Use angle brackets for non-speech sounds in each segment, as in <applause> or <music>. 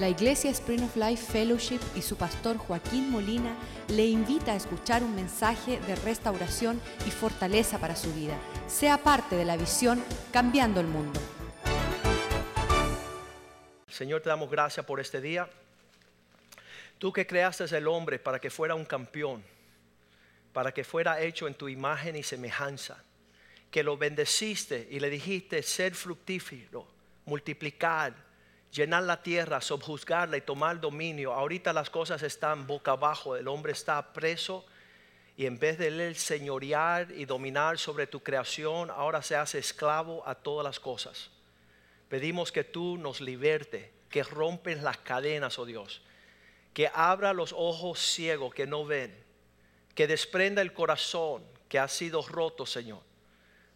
La Iglesia Spring of Life Fellowship y su pastor Joaquín Molina le invita a escuchar un mensaje de restauración y fortaleza para su vida. Sea parte de la visión Cambiando el Mundo. Señor, te damos gracias por este día. Tú que creaste el hombre para que fuera un campeón, para que fuera hecho en tu imagen y semejanza, que lo bendeciste y le dijiste ser fructífero, multiplicar, llenar la tierra, subjuzgarla y tomar dominio. Ahorita las cosas están boca abajo, el hombre está preso y en vez de él señorear y dominar sobre tu creación, ahora se hace esclavo a todas las cosas. Pedimos que tú nos liberte, que rompes las cadenas, oh Dios, que abra los ojos ciegos que no ven, que desprenda el corazón que ha sido roto, Señor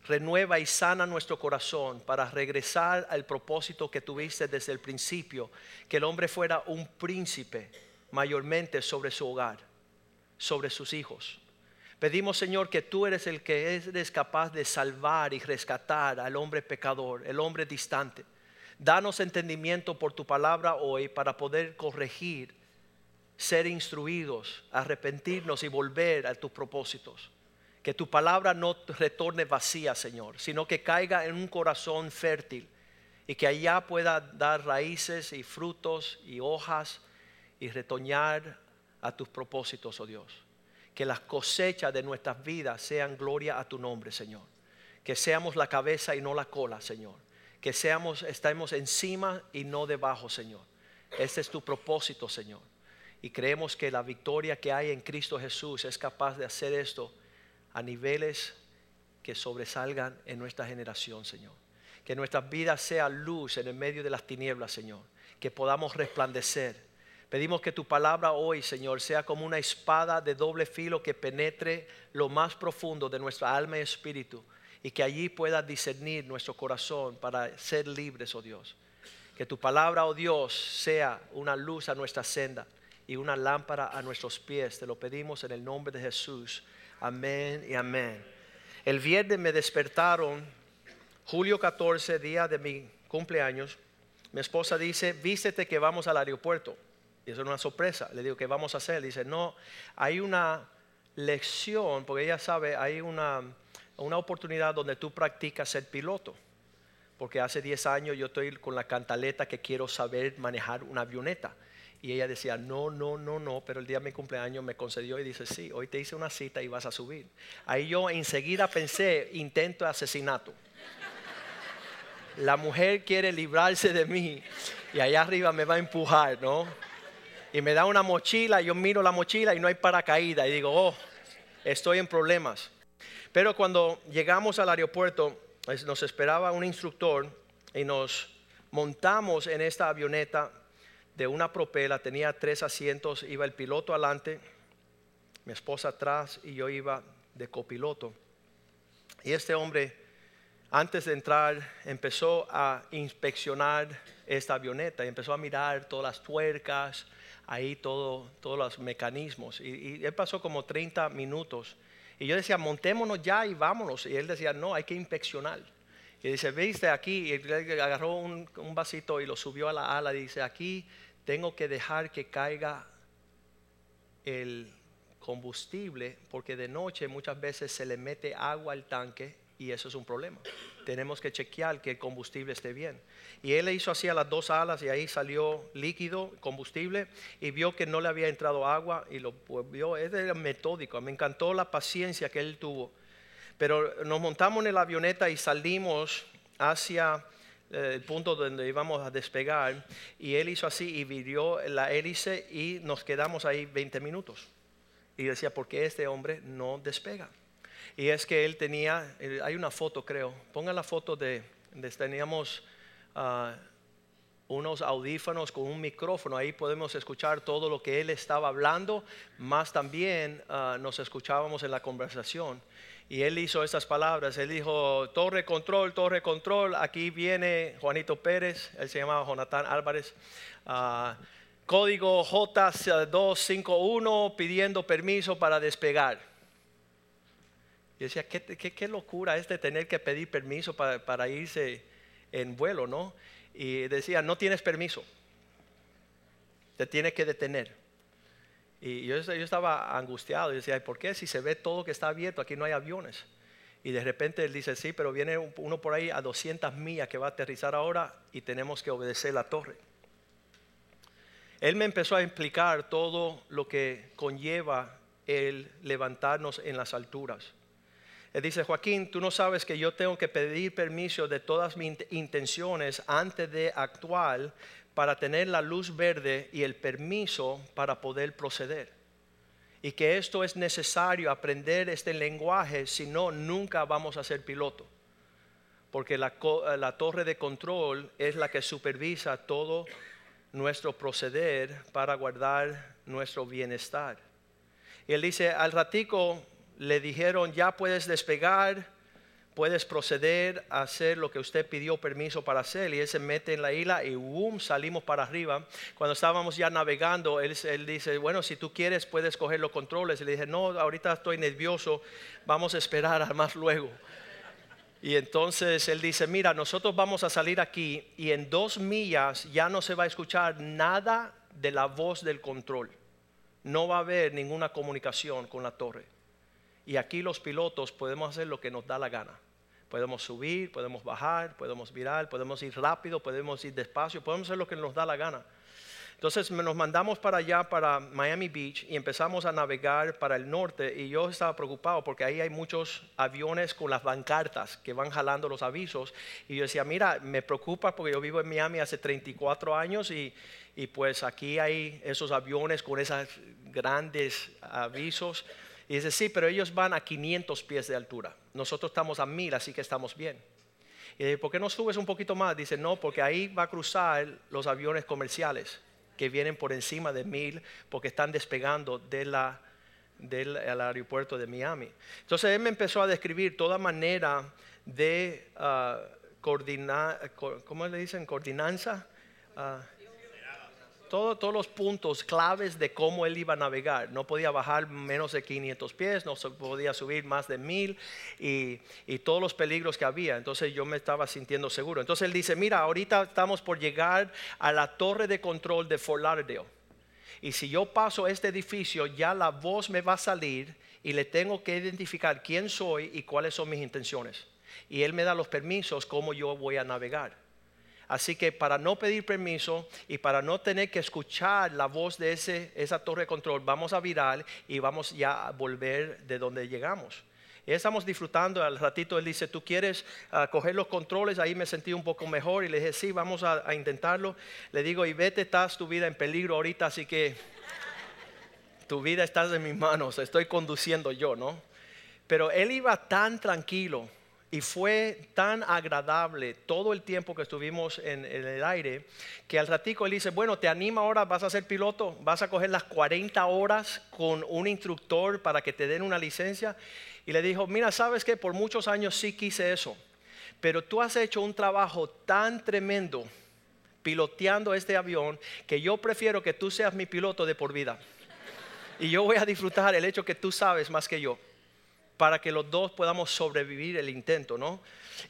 renueva y sana nuestro corazón para regresar al propósito que tuviste desde el principio, que el hombre fuera un príncipe mayormente sobre su hogar, sobre sus hijos. Pedimos, Señor, que tú eres el que eres capaz de salvar y rescatar al hombre pecador, el hombre distante. Danos entendimiento por tu palabra hoy para poder corregir, ser instruidos, arrepentirnos y volver a tus propósitos. Que tu palabra no retorne vacía, Señor, sino que caiga en un corazón fértil y que allá pueda dar raíces y frutos y hojas y retoñar a tus propósitos, oh Dios. Que las cosechas de nuestras vidas sean gloria a tu nombre, Señor. Que seamos la cabeza y no la cola, Señor. Que seamos, estemos encima y no debajo, Señor. Este es tu propósito, Señor. Y creemos que la victoria que hay en Cristo Jesús es capaz de hacer esto a niveles que sobresalgan en nuestra generación, Señor. Que nuestras vidas sean luz en el medio de las tinieblas, Señor. Que podamos resplandecer. Pedimos que tu palabra hoy, Señor, sea como una espada de doble filo que penetre lo más profundo de nuestra alma y espíritu y que allí pueda discernir nuestro corazón para ser libres, oh Dios. Que tu palabra, oh Dios, sea una luz a nuestra senda y una lámpara a nuestros pies. Te lo pedimos en el nombre de Jesús. Amén y amén. El viernes me despertaron, julio 14, día de mi cumpleaños. Mi esposa dice, vístete que vamos al aeropuerto. Y eso es una sorpresa. Le digo, ¿qué vamos a hacer? Dice, no, hay una lección, porque ella sabe, hay una, una oportunidad donde tú practicas ser piloto. Porque hace 10 años yo estoy con la cantaleta que quiero saber manejar una avioneta. Y ella decía, no, no, no, no, pero el día de mi cumpleaños me concedió y dice, sí, hoy te hice una cita y vas a subir. Ahí yo enseguida pensé, intento asesinato. La mujer quiere librarse de mí y allá arriba me va a empujar, ¿no? Y me da una mochila, yo miro la mochila y no hay paracaídas y digo, oh, estoy en problemas. Pero cuando llegamos al aeropuerto, nos esperaba un instructor y nos montamos en esta avioneta de una propela, tenía tres asientos, iba el piloto adelante, mi esposa atrás y yo iba de copiloto. Y este hombre, antes de entrar, empezó a inspeccionar esta avioneta y empezó a mirar todas las tuercas, ahí todo, todos los mecanismos. Y, él pasó como 30 minutos. Y yo decía, montémonos ya y vámonos. Y él decía, no, hay que inspeccionar. Y dice, viste aquí, y agarró un, un, vasito y lo subió a la ala y dice, aquí tengo que dejar que caiga el combustible porque de noche muchas veces se le mete agua al tanque y eso es un problema. Tenemos que chequear que el combustible esté bien. Y él le hizo así a las dos alas y ahí salió líquido, combustible, y vio que no le había entrado agua y lo pues, vio, es metódico. Me encantó la paciencia que él tuvo. Pero nos montamos en la avioneta y salimos hacia el punto donde íbamos a despegar y él hizo así y vivió la hélice y nos quedamos ahí 20 minutos. Y decía, ¿por qué este hombre no despega? Y es que él tenía, hay una foto creo, ponga la foto de, teníamos ah, unos audífonos con un micrófono, ahí podemos escuchar todo lo que él estaba hablando, más también ah, nos escuchábamos en la conversación. Y él hizo estas palabras, él dijo, torre control, torre control, aquí viene Juanito Pérez, él se llamaba Jonathan Álvarez, uh, código J251 pidiendo permiso para despegar. Y decía, ¿qué, locura es de tener que pedir permiso para, para irse en vuelo, ¿no? Y decía, no tienes permiso. te tiene que detener. Y yo, estaba angustiado y decía, ¿por qué si se ve todo que está abierto, aquí no hay aviones? Y de repente él dice, sí, pero viene uno por ahí a 200 millas que va a aterrizar ahora y tenemos que obedecer la torre. Él me empezó a explicar todo lo que conlleva el levantarnos en las alturas. Él dice, Joaquín, tú no sabes que yo tengo que pedir permiso de todas mis intenciones antes de actuar para tener la luz verde y el permiso para poder proceder. Y que esto es necesario aprender este lenguaje, si no, nunca vamos a ser piloto. Porque la, la torre de control es la que supervisa todo nuestro proceder para guardar nuestro bienestar. Y él dice, al ratico le dijeron, ya puedes despegar, puedes proceder a hacer lo que usted pidió permiso para hacer. Y él se mete en la isla y boom, salimos para arriba. Cuando estábamos ya navegando, él, dice, bueno, si tú quieres puedes coger los controles. Le dije, no, ahorita estoy nervioso, vamos a esperar a más luego. Y entonces él dice, mira, nosotros vamos a salir aquí y en dos millas ya no se va a escuchar nada de la voz del control. No va a haber ninguna comunicación con la torre. Y aquí los pilotos podemos hacer lo que nos da la gana. Podemos subir, podemos bajar, podemos virar, podemos ir rápido, podemos ir despacio, podemos hacer lo que nos da la gana. Entonces nos mandamos para allá, para Miami Beach, y empezamos a navegar para el norte. Y yo estaba preocupado porque ahí hay muchos aviones con las bancartas que van jalando los avisos. Y yo decía, mira, me preocupa porque yo vivo en Miami hace 34 años y, y pues aquí hay esos aviones con esos grandes avisos. Y dice, sí, pero ellos van a 500 pies de altura. Nosotros estamos a 1000, así que estamos bien. Y dice, ¿por qué no subes un poquito más? Dice, no, porque ahí va a cruzar los aviones comerciales que vienen por encima de 1000 porque están despegando de del aeropuerto de Miami. Entonces él me empezó a describir toda manera de uh, coordinar, ¿cómo le dicen? Coordinanza. Uh, todos los puntos claves de cómo él iba a navegar. No podía bajar menos de 500 pies, no podía subir más de 1000 y, todos los peligros que había. Entonces yo me estaba sintiendo seguro. Entonces él dice, mira, ahorita estamos por llegar a la torre de control de Fort. Y si yo paso este edificio, ya la voz me va a salir y le tengo que identificar quién soy y cuáles son mis intenciones. Y él me da los permisos cómo yo voy a navegar. Así que para no pedir permiso y para no tener que escuchar la voz de ese, esa torre de control, vamos a virar y vamos ya a volver de donde llegamos. Y estamos disfrutando, al ratito él dice, ¿tú quieres ah, coger los controles? Ahí me sentí un poco mejor y le dije, sí, vamos a, intentarlo. Le digo, y vete, estás tu vida en peligro ahorita, así que tu vida está en mis manos, estoy conduciendo yo, ¿no? Pero él iba tan tranquilo y fue tan agradable todo el tiempo que estuvimos en, el aire que al ratico él dice, bueno, te anima ahora, vas a ser piloto, vas a coger las 40 horas con un instructor para que te den una licencia. Y le dijo, mira, sabes que por muchos años sí quise eso, pero tú has hecho un trabajo tan tremendo piloteando este avión que yo prefiero que tú seas mi piloto de por vida. Y yo voy a disfrutar el hecho que tú sabes más que yo para que los dos podamos sobrevivir el intento, ¿no?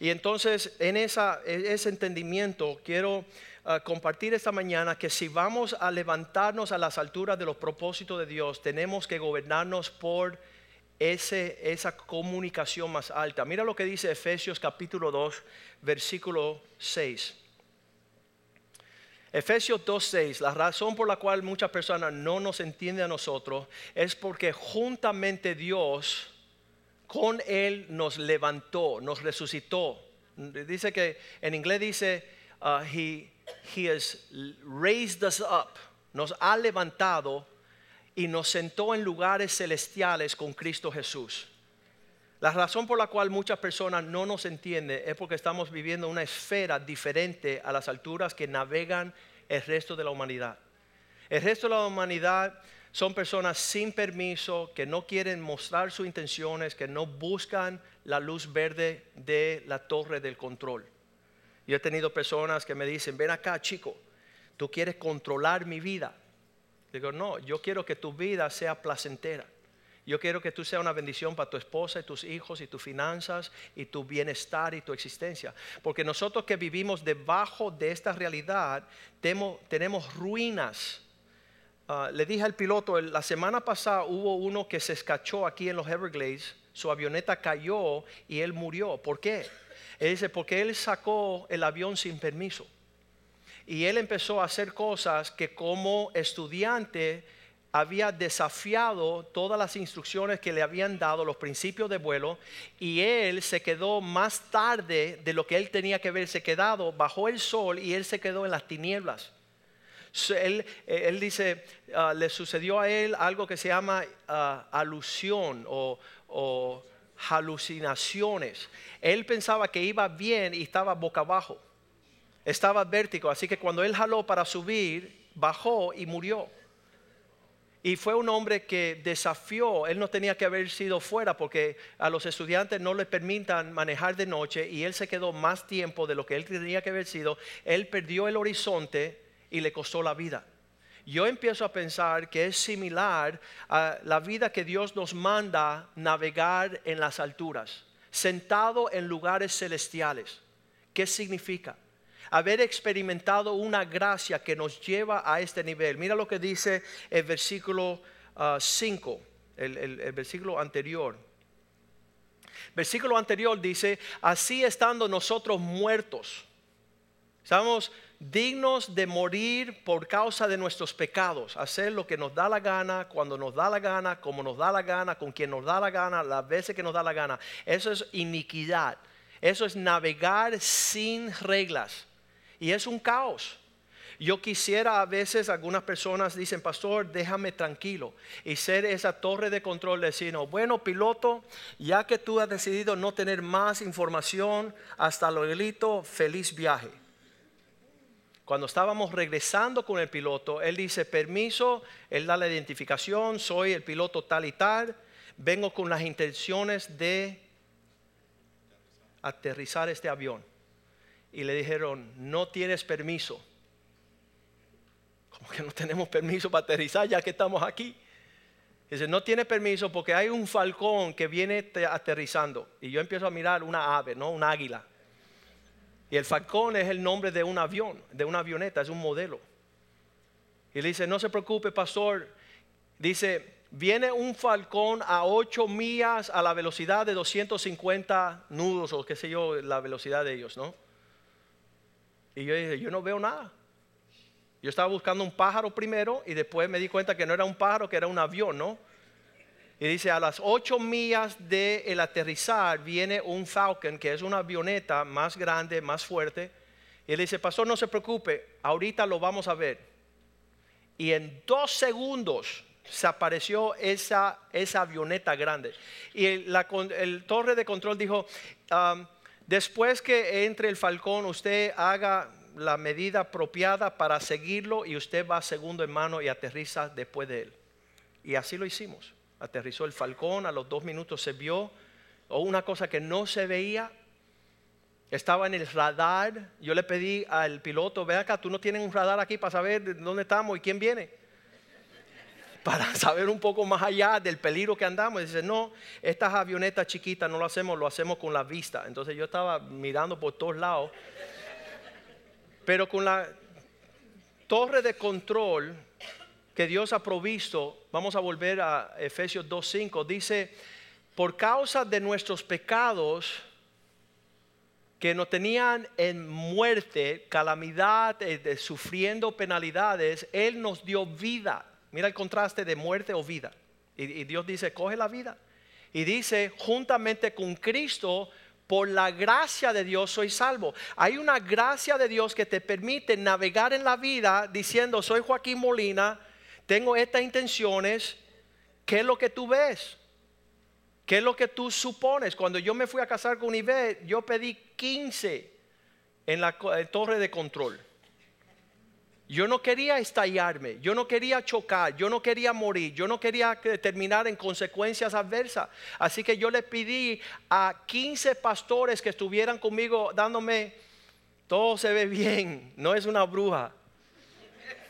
Y entonces en esa, ese entendimiento quiero ah, compartir esta mañana que si vamos a levantarnos a las alturas de los propósitos de Dios, tenemos que gobernarnos por ese, esa comunicación más alta. Mira lo que dice Efesios capítulo 2, versículo 6. Efesios 2.6, la razón por la cual muchas personas no nos entienden a nosotros es porque juntamente Dios con Él nos levantó, nos resucitó. Dice que en inglés dice, uh, he, he has raised us up, nos ha levantado y nos sentó en lugares celestiales con Cristo Jesús. La razón por la cual muchas personas no nos entienden es porque estamos viviendo una esfera diferente a las alturas que navegan el resto de la humanidad. El resto de la humanidad son personas sin permiso, que no quieren mostrar sus intenciones, que no buscan la luz verde de la torre del control. Yo he tenido personas que me dicen, ven acá chico, tú quieres controlar mi vida. Digo, no, yo quiero que tu vida sea placentera. Yo quiero que tú seas una bendición para tu esposa y tus hijos y tus finanzas y tu bienestar y tu existencia. Porque nosotros que vivimos debajo de esta realidad tenemos, tenemos ruinas ah, le dije al piloto, la semana pasada hubo uno que se escachó aquí en los Everglades, su avioneta cayó y él murió. ¿Por qué? Él dice, porque él sacó el avión sin permiso. Y él empezó a hacer cosas que como estudiante había desafiado todas las instrucciones que le habían dado, los principios de vuelo, y él se quedó más tarde de lo que él tenía que haberse quedado, bajó el sol y él se quedó en las tinieblas. Él, él dice, ah, le sucedió a él algo que se llama ah, alusión o, o alucinaciones. Él pensaba que iba bien y estaba boca abajo. Estaba vértigo, así que cuando él jaló para subir, bajó y murió. Y fue un hombre que desafió, él no tenía que haber sido fuera porque a los estudiantes no les permitan manejar de noche y él se quedó más tiempo de lo que él tenía que haber sido. Él perdió el horizonte y le costó la vida. Yo empiezo a pensar que es similar a la vida que Dios nos manda navegar en las alturas, sentado en lugares celestiales. ¿Qué significa? haber experimentado una gracia que nos lleva a este nivel. Mira lo que dice el versículo 5, ah, el, versículo anterior. Versículo anterior dice, así estando nosotros muertos, estamos dignos de morir por causa de nuestros pecados, hacer lo que nos da la gana, cuando nos da la gana, como nos da la gana, con quien nos da la gana, las veces que nos da la gana. Eso es iniquidad. Eso es navegar sin reglas. Y es un caos. Yo quisiera a veces, algunas personas dicen, pastor, déjame tranquilo y ser esa torre de control, decir, no, bueno, piloto, ya que tú has decidido no tener más información hasta delito, feliz viaje. Cuando estábamos regresando con el piloto, él dice, permiso, él da la identificación, soy el piloto tal y tal, vengo con las intenciones de aterrizar este avión y le dijeron, no tienes permiso. Como que no tenemos permiso para aterrizar ya que estamos aquí. Dice, no tiene permiso porque hay un falcón que viene aterrizando. Y yo empiezo a mirar una ave, ¿no? Un águila. Y el falcón es el nombre de un avión, de una avioneta, es un modelo. Y le dice, no se preocupe, pastor. Dice, viene un falcón a 8 millas a la velocidad de 250 nudos o qué sé yo, la velocidad de ellos, ¿no? Y yo dije, yo no veo nada. Yo estaba buscando un pájaro primero y después me di cuenta que no era un pájaro, que era un avión, ¿no? Y dice, a las ocho millas del el aterrizar viene un Falcon, que es una avioneta más grande, más fuerte. Y él dice, pastor, no se preocupe, ahorita lo vamos a ver. Y en dos segundos se apareció esa, esa avioneta grande. Y el, torre de control dijo, Después que entre el falcón, usted haga la medida apropiada para seguirlo y usted va segundo en mano y aterriza después de él. Y así lo hicimos. Aterrizó el falcón, a los dos minutos se vio, o una cosa que no se veía, estaba en el radar. Yo le pedí al piloto, ve acá, tú no tienes un radar aquí para saber dónde estamos y quién viene <laughs> para saber un poco más allá del peligro que andamos. dice, no, estas avionetas chiquitas no lo hacemos, lo hacemos con la vista. Entonces yo estaba mirando por todos lados. Pero con la torre de control que Dios ha provisto, vamos a volver a Efesios 2.5, dice, por causa de nuestros pecados que nos tenían en muerte, calamidad, eh, sufriendo penalidades, Él nos dio vida Mira el contraste de muerte o vida. Y, Dios dice, coge la vida. Y dice, juntamente con Cristo, por la gracia de Dios soy salvo. Hay una gracia de Dios que te permite navegar en la vida diciendo, soy Joaquín Molina, tengo estas intenciones, ¿qué es lo que tú ves? ¿Qué es lo que tú supones? Cuando yo me fui a casar con Ivet, yo pedí 15 en la torre de control. Yo no quería estallarme, yo no quería chocar, yo no quería morir, yo no quería terminar en consecuencias adversas. Así que yo le pedí a 15 pastores que estuvieran conmigo dándome, todo se ve bien, no es una bruja.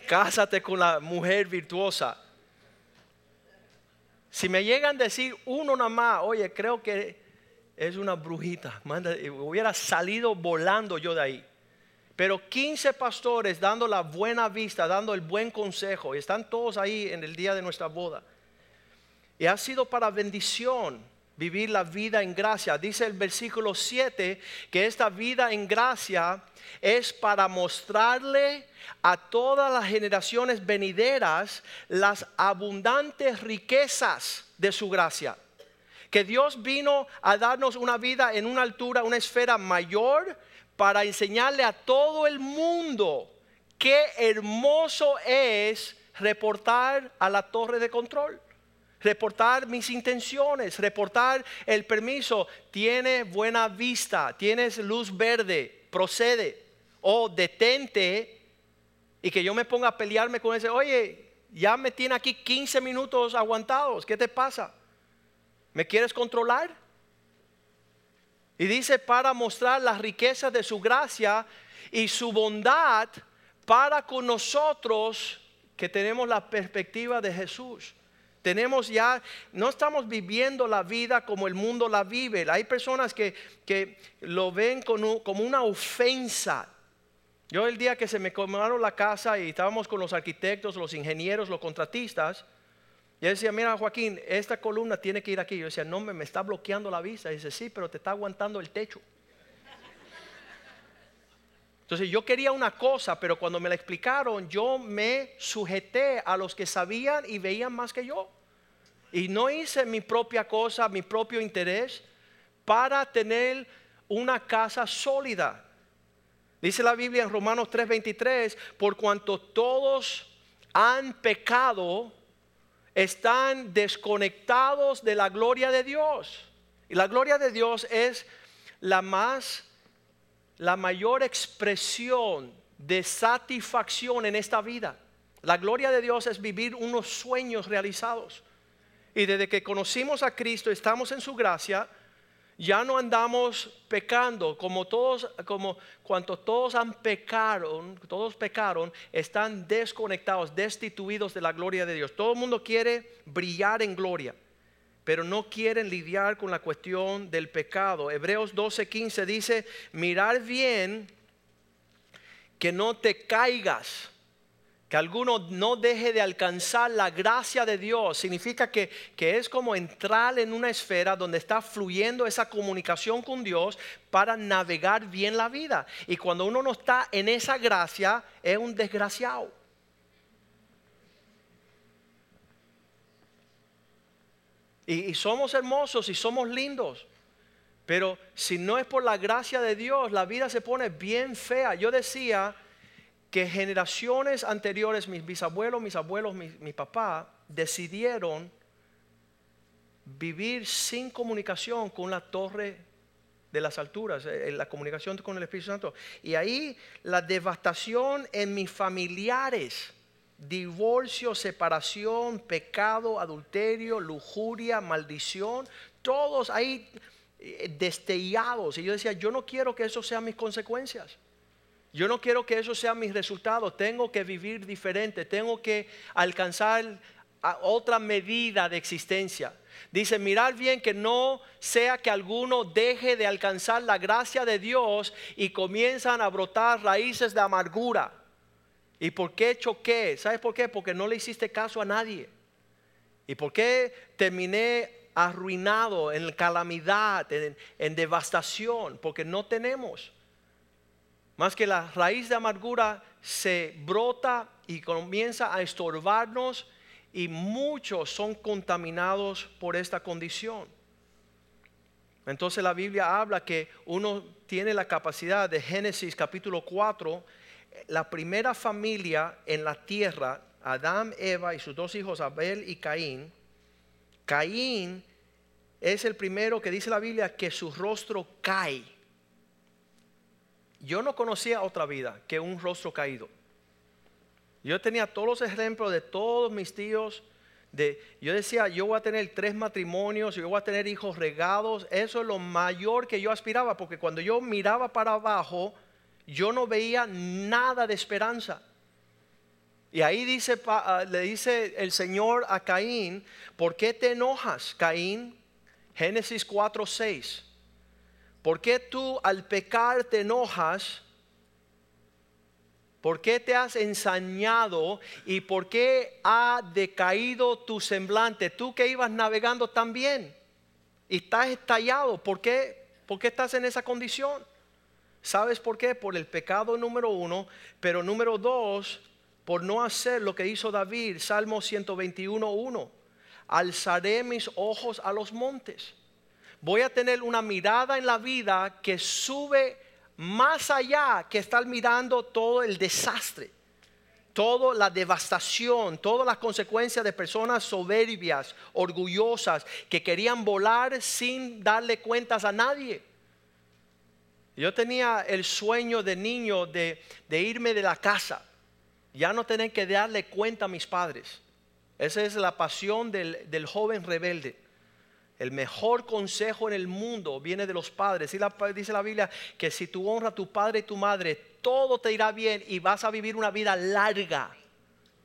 Cásate con la mujer virtuosa. Si me llegan a decir uno nada más, oye, creo que es una brujita, hubiera salido volando yo de ahí. pero 15 pastores dando la buena vista, dando el buen consejo. Y están todos ahí en el día de nuestra boda. Y ha sido para bendición vivir la vida en gracia. Dice el versículo 7 que esta vida en gracia es para mostrarle a todas las generaciones venideras las abundantes riquezas de su gracia. Que Dios vino a darnos una vida en una altura, una esfera mayor para enseñarle a todo el mundo qué hermoso es reportar a la torre de control. Reportar mis intenciones, reportar el permiso. Tiene buena vista, tienes luz verde, procede. O detente y que yo me ponga a pelearme con ese, oye, ya me tiene aquí 15 minutos aguantados, ¿qué te pasa? ¿Me quieres controlar? Y dice para mostrar las riquezas de su gracia y su bondad para con nosotros que tenemos la perspectiva de Jesús. Tenemos ya, no estamos viviendo la vida como el mundo la vive. Hay personas que, que lo ven como, una ofensa. Yo el día que se me comaron la casa y estábamos con los arquitectos, los ingenieros, los contratistas, y él decía, mira Joaquín, esta columna tiene que ir aquí. Yo decía, no, me, me está bloqueando la vista. Y dice, sí, pero te está aguantando el techo. Entonces yo quería una cosa, pero cuando me la explicaron, yo me sujeté a los que sabían y veían más que yo. Y no hice mi propia cosa, mi propio interés, para tener una casa sólida. Dice la Biblia en Romanos 3:23, por cuanto todos han pecado, están desconectados de la gloria de Dios. Y la gloria de Dios es la más, la mayor expresión de satisfacción en esta vida. La gloria de Dios es vivir unos sueños realizados. Y desde que conocimos a Cristo, estamos en su gracia, ya no andamos pecando como todos, como cuanto todos han pecado, todos pecaron, están desconectados, destituidos de la gloria de Dios. Todo el mundo quiere brillar en gloria, pero no quieren lidiar con la cuestión del pecado. Hebreos 12:15 dice, mirar bien que no te caigas que alguno no deje de alcanzar la gracia de Dios, significa que, que, es como entrar en una esfera donde está fluyendo esa comunicación con Dios para navegar bien la vida. Y cuando uno no está en esa gracia, es un desgraciado. Y, somos hermosos y somos lindos. Pero si no es por la gracia de Dios, la vida se pone bien fea. Yo decía que generaciones anteriores, mis bisabuelos, mis abuelos, mi, papá, decidieron vivir sin comunicación con la torre de las alturas, eh, la comunicación con el Espíritu Santo. Y ahí la devastación en mis familiares, divorcio, separación, pecado, adulterio, lujuria, maldición, todos ahí eh, destellados. Y yo decía, yo no quiero que eso sean mis consecuencias. Yo no quiero que eso sea mi resultado. Tengo que vivir diferente. Tengo que alcanzar otra medida de existencia. Dice, mirar bien que no sea que alguno deje de alcanzar la gracia de Dios y comienzan a brotar raíces de amargura. ¿Y por qué choqué? ¿Sabes por qué? Porque no le hiciste caso a nadie. ¿Y por qué terminé arruinado en calamidad, en, devastación? Porque no tenemos. Más que la raíz de amargura se brota y comienza a estorbarnos y muchos son contaminados por esta condición. Entonces la Biblia habla que uno tiene la capacidad de Génesis capítulo 4, la primera familia en la tierra, Adán, Eva y sus dos hijos Abel y Caín. Caín es el primero que dice la Biblia que su rostro cae yo no conocía otra vida que un rostro caído. Yo tenía todos los ejemplos de todos mis tíos. De, yo decía, yo voy a tener tres matrimonios, yo voy a tener hijos regados. Eso es lo mayor que yo aspiraba, porque cuando yo miraba para abajo, yo no veía nada de esperanza. Y ahí dice, ah, le dice el Señor a Caín, ¿por qué te enojas, Caín? Génesis 4:6. ¿Por qué tú al pecar te enojas? ¿Por qué te has ensañado y por qué ha decaído tu semblante? Tú que ibas navegando tan bien y estás estallado, ¿por qué, ¿por qué estás en esa condición? ¿Sabes por qué? Por el pecado número uno, pero número dos, por no hacer lo que hizo David, Salmo 121.1. Alzaré mis ojos a los montes. Voy a tener una mirada en la vida que sube más allá que estar mirando todo el desastre, toda la devastación, todas las consecuencias de personas soberbias, orgullosas, que querían volar sin darle cuentas a nadie. Yo tenía el sueño de niño de, irme de la casa, ya no tener que darle cuenta a mis padres. Esa es la pasión del, joven rebelde. El mejor consejo en el mundo viene de los padres. Dice la Biblia que si tú honras a tu padre y tu madre, todo te irá bien y vas a vivir una vida larga.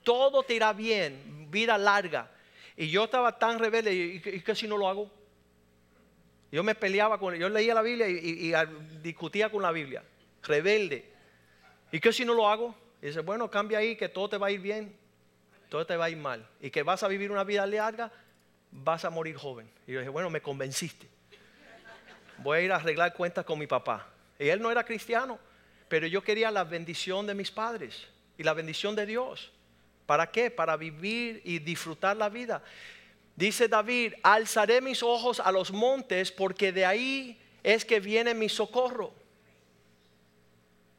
Todo te irá bien, vida larga. Y yo estaba tan rebelde, ¿y qué si no lo hago? Yo me peleaba con, yo leía la Biblia y, discutía con la Biblia. Rebelde. ¿Y qué si no lo hago? Dice, bueno, cambia ahí que todo te va a ir bien, todo te va a ir mal. Y que vas a vivir una vida larga vas a morir joven. Y yo dije, bueno, me convenciste. Voy a ir a arreglar cuentas con mi papá. Y él no era cristiano, pero yo quería la bendición de mis padres y la bendición de Dios. ¿Para qué? Para vivir y disfrutar la vida. Dice David, alzaré mis ojos a los montes porque de ahí es que viene mi socorro.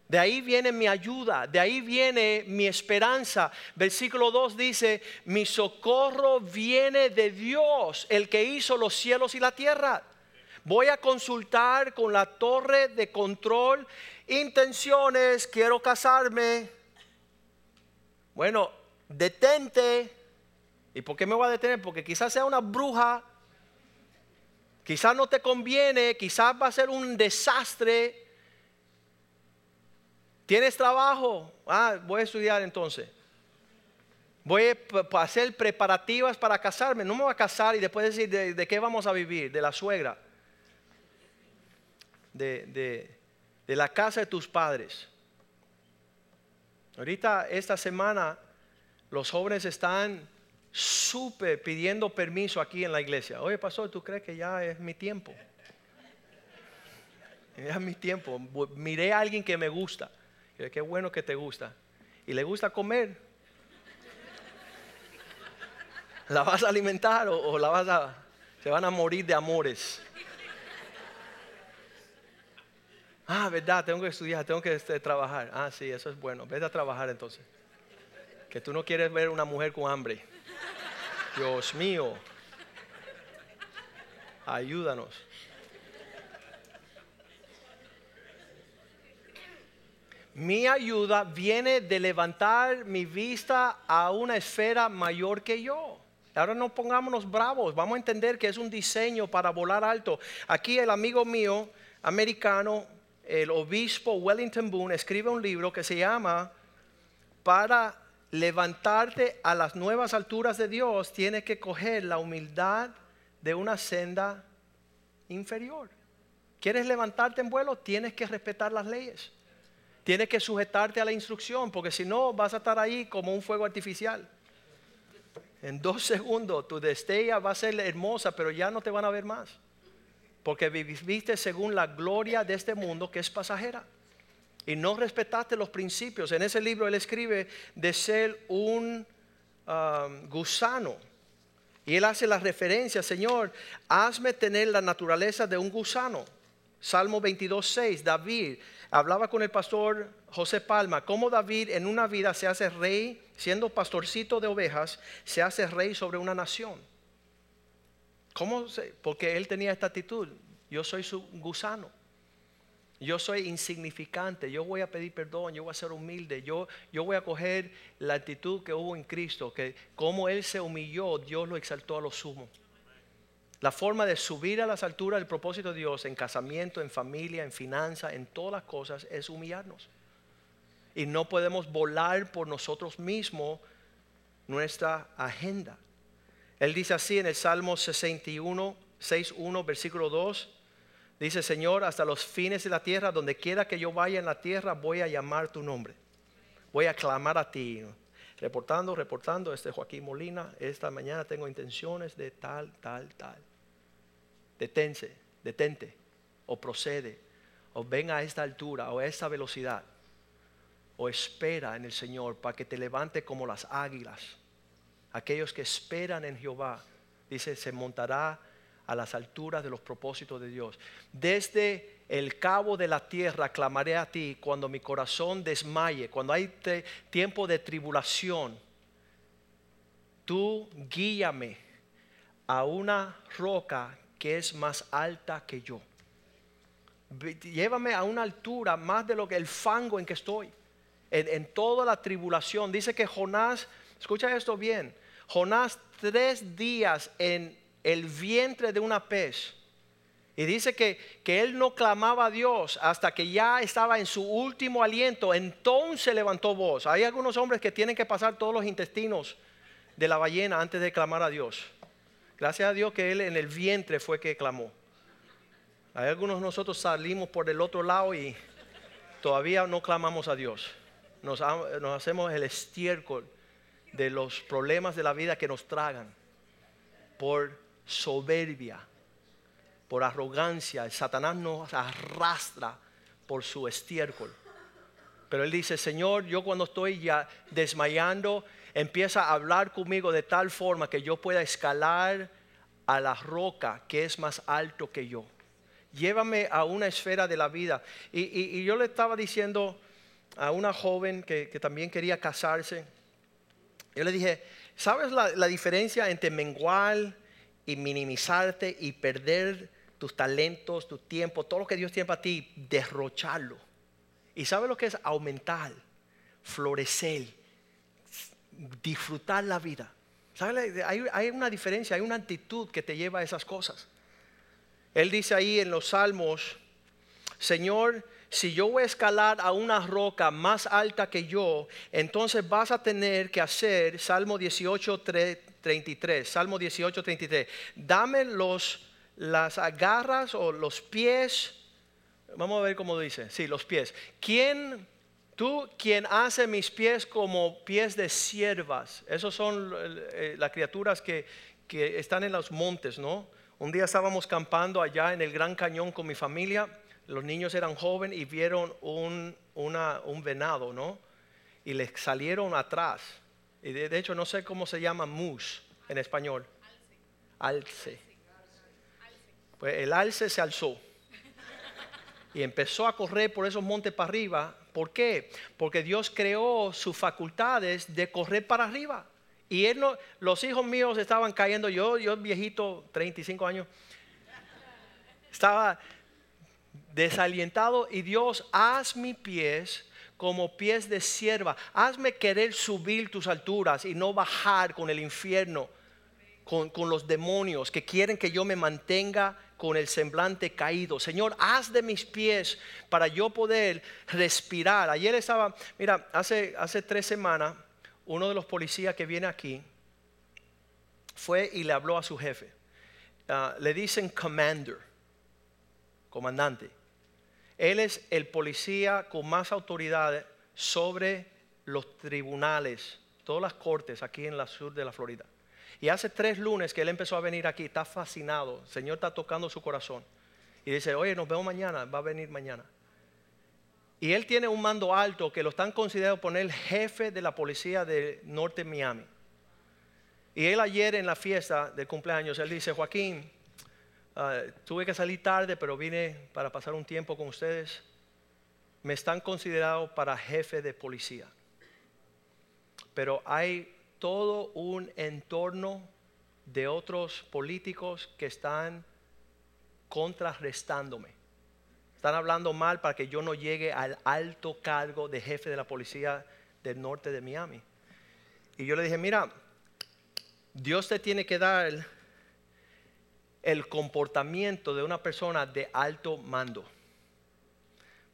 De ahí viene mi ayuda, de ahí viene mi esperanza. Versículo 2 dice, mi socorro viene de Dios, el que hizo los cielos y la tierra. Voy a consultar con la torre de control intenciones, quiero casarme. Bueno, detente. ¿Y por qué me voy a detener? Porque quizás sea una bruja, quizás no te conviene, quizás va a ser un desastre. ¿Tienes trabajo? Ah, voy a estudiar entonces. Voy a hacer preparativas para casarme. No me voy a casar y después decir de, qué vamos a vivir, de la suegra, de, de la casa de tus padres. Ahorita, esta semana, los jóvenes están súper pidiendo permiso aquí en la iglesia. Oye, pastor, ¿tú crees que ya es mi tiempo? Ya es mi tiempo. Miré a alguien que me gusta qué bueno que te gusta. Y le gusta comer. ¿La vas a alimentar o, la vas a... Se van a morir de amores. Ah, verdad, tengo que estudiar, tengo que este, trabajar. Ah, sí, eso es bueno. Vete a trabajar entonces. Que tú no quieres ver una mujer con hambre. Dios mío. Ayúdanos. Mi ayuda viene de levantar mi vista a una esfera mayor que yo. Ahora no pongámonos bravos, vamos a entender que es un diseño para volar alto. Aquí el amigo mío americano, el obispo Wellington Boone, escribe un libro que se llama Para levantarte a las nuevas alturas de Dios, tienes que coger la humildad de una senda inferior. ¿Quieres levantarte en vuelo? Tienes que respetar las leyes. Tienes que sujetarte a la instrucción, porque si no vas a estar ahí como un fuego artificial. En dos segundos tu destella va a ser hermosa, pero ya no te van a ver más. Porque viviste según la gloria de este mundo que es pasajera. Y no respetaste los principios. En ese libro él escribe de ser un um, gusano. Y él hace la referencia, Señor, hazme tener la naturaleza de un gusano. Salmo 22, 6, David hablaba con el pastor José Palma, cómo David en una vida se hace rey, siendo pastorcito de ovejas, se hace rey sobre una nación. ¿Cómo? Porque él tenía esta actitud, yo soy su gusano. Yo soy insignificante, yo voy a pedir perdón, yo voy a ser humilde, yo, yo voy a coger la actitud que hubo en Cristo, que como Él se humilló, Dios lo exaltó a lo sumo. La forma de subir a las alturas del propósito de Dios en casamiento, en familia, en finanza, en todas las cosas, es humillarnos. Y no podemos volar por nosotros mismos nuestra agenda. Él dice así en el Salmo 61, 6.1, versículo 2. Dice, Señor, hasta los fines de la tierra, donde quiera que yo vaya en la tierra, voy a llamar tu nombre. voy a clamar a ti. Reportando, reportando, este Joaquín Molina, esta mañana tengo intenciones de tal, tal, tal. Detense, detente, o procede, o ven a esta altura, o a esta velocidad, o espera en el Señor para que te levante como las águilas. Aquellos que esperan en Jehová, dice, se montará a las alturas de los propósitos de Dios. Desde el cabo de la tierra clamaré a ti cuando mi corazón desmaye, cuando hay tiempo de tribulación. Tú guíame a una roca que es más alta que yo. Llévame a una altura más de lo que el fango en que estoy. En, en toda la tribulación. Dice que Jonás, escucha esto bien, Jonás tres días en el vientre de una pez. Y dice que, que, él no clamaba a Dios hasta que ya estaba en su último aliento. Entonces levantó voz. Hay algunos hombres que tienen que pasar todos los intestinos de la ballena antes de clamar a Dios. Gracias a Dios que él en el vientre fue que clamó. Hay algunos de nosotros salimos por el otro lado y todavía no clamamos a Dios. Nos, nos hacemos el estiércol de los problemas de la vida que nos tragan por soberbia, por arrogancia. Satanás nos arrastra por su estiércol. Pero él dice, Señor, yo cuando estoy ya desmayando, empieza a hablar conmigo de tal forma que yo pueda escalar a la roca que es más alto que yo. Llévame a una esfera de la vida. Y, yo le estaba diciendo a una joven que, también quería casarse, yo le dije, ¿Sabes la, diferencia entre menguar y minimizarte y perder tus talentos, tu tiempo, todo lo que Dios tiene para ti, derrocharlo? ¿Y sabes lo que es aumentar, florecer, disfrutar la vida? ¿Sabes? Hay, hay una diferencia, hay una actitud que te lleva a esas cosas. Él dice ahí en los Salmos, Señor, si yo voy a escalar a una roca más alta que yo, entonces vas a tener que hacer Salmo 18, 33, Salmo 18, 33. Dame los, las agarras o los pies. Vamos a ver cómo dice. Sí, los pies. ¿Quién, tú, quien hace mis pies como pies de siervas? Esos son eh, las criaturas que, que están en los montes, ¿no? Un día estábamos campando allá en el Gran Cañón con mi familia los niños eran jóvenes y vieron un, venado, ¿no? Y les salieron atrás. Y de, hecho no sé cómo se llama mus en español. Alce. Pues el alce se alzó. Y empezó a correr por esos montes para arriba. ¿Por qué? Porque Dios creó sus facultades de correr para arriba. Y él no, los hijos míos estaban cayendo. Yo, yo viejito, 35 años, estaba desalientado y Dios, haz mis pies como pies de sierva. Hazme querer subir tus alturas y no bajar con el infierno, con, con, los demonios que quieren que yo me mantenga con el semblante caído. Señor, haz de mis pies para yo poder respirar. Ayer estaba, mira, hace, hace tres semanas, uno de los policías que viene aquí fue y le habló a su jefe. Ah, le dicen commander, comandante. Él es el policía con más autoridad sobre los tribunales, todas las cortes aquí en la sur de la Florida. Y hace tres lunes que él empezó a venir aquí, está fascinado, el Señor está tocando su corazón. Y dice, oye, nos vemos mañana, va a venir mañana. Y él tiene un mando alto que lo están considerando poner jefe de la policía de Norte Miami. Y él ayer en la fiesta del cumpleaños, él dice, Joaquín, Ah, tuve que salir tarde, pero vine para pasar un tiempo con ustedes. Me están considerados para jefe de policía. Pero hay todo un entorno de otros políticos que están contrarrestándome. Están hablando mal para que yo no llegue al alto cargo de jefe de la policía del norte de Miami. Y yo le dije, mira, Dios te tiene que dar el comportamiento de una persona de alto mando.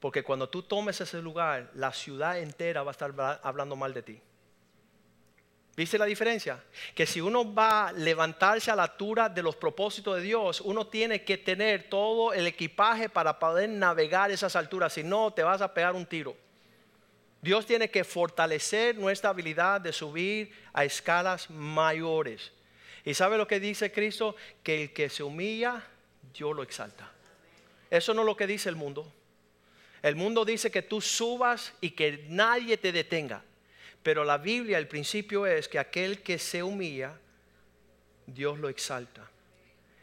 Porque cuando tú tomes ese lugar, la ciudad entera va a estar hablando mal de ti. ¿Viste la diferencia? Que si uno va a levantarse a la altura de los propósitos de Dios, uno tiene que tener todo el equipaje para poder navegar esas alturas. Si no, te vas a pegar un tiro. Dios tiene que fortalecer nuestra habilidad de subir a escalas mayores. ¿Y sabe lo que dice Cristo? Que el que se humilla, Dios lo exalta. Eso no es lo que dice el mundo. El mundo dice que tú subas y que nadie te detenga. Pero la Biblia, el principio es que aquel que se humilla, Dios lo exalta.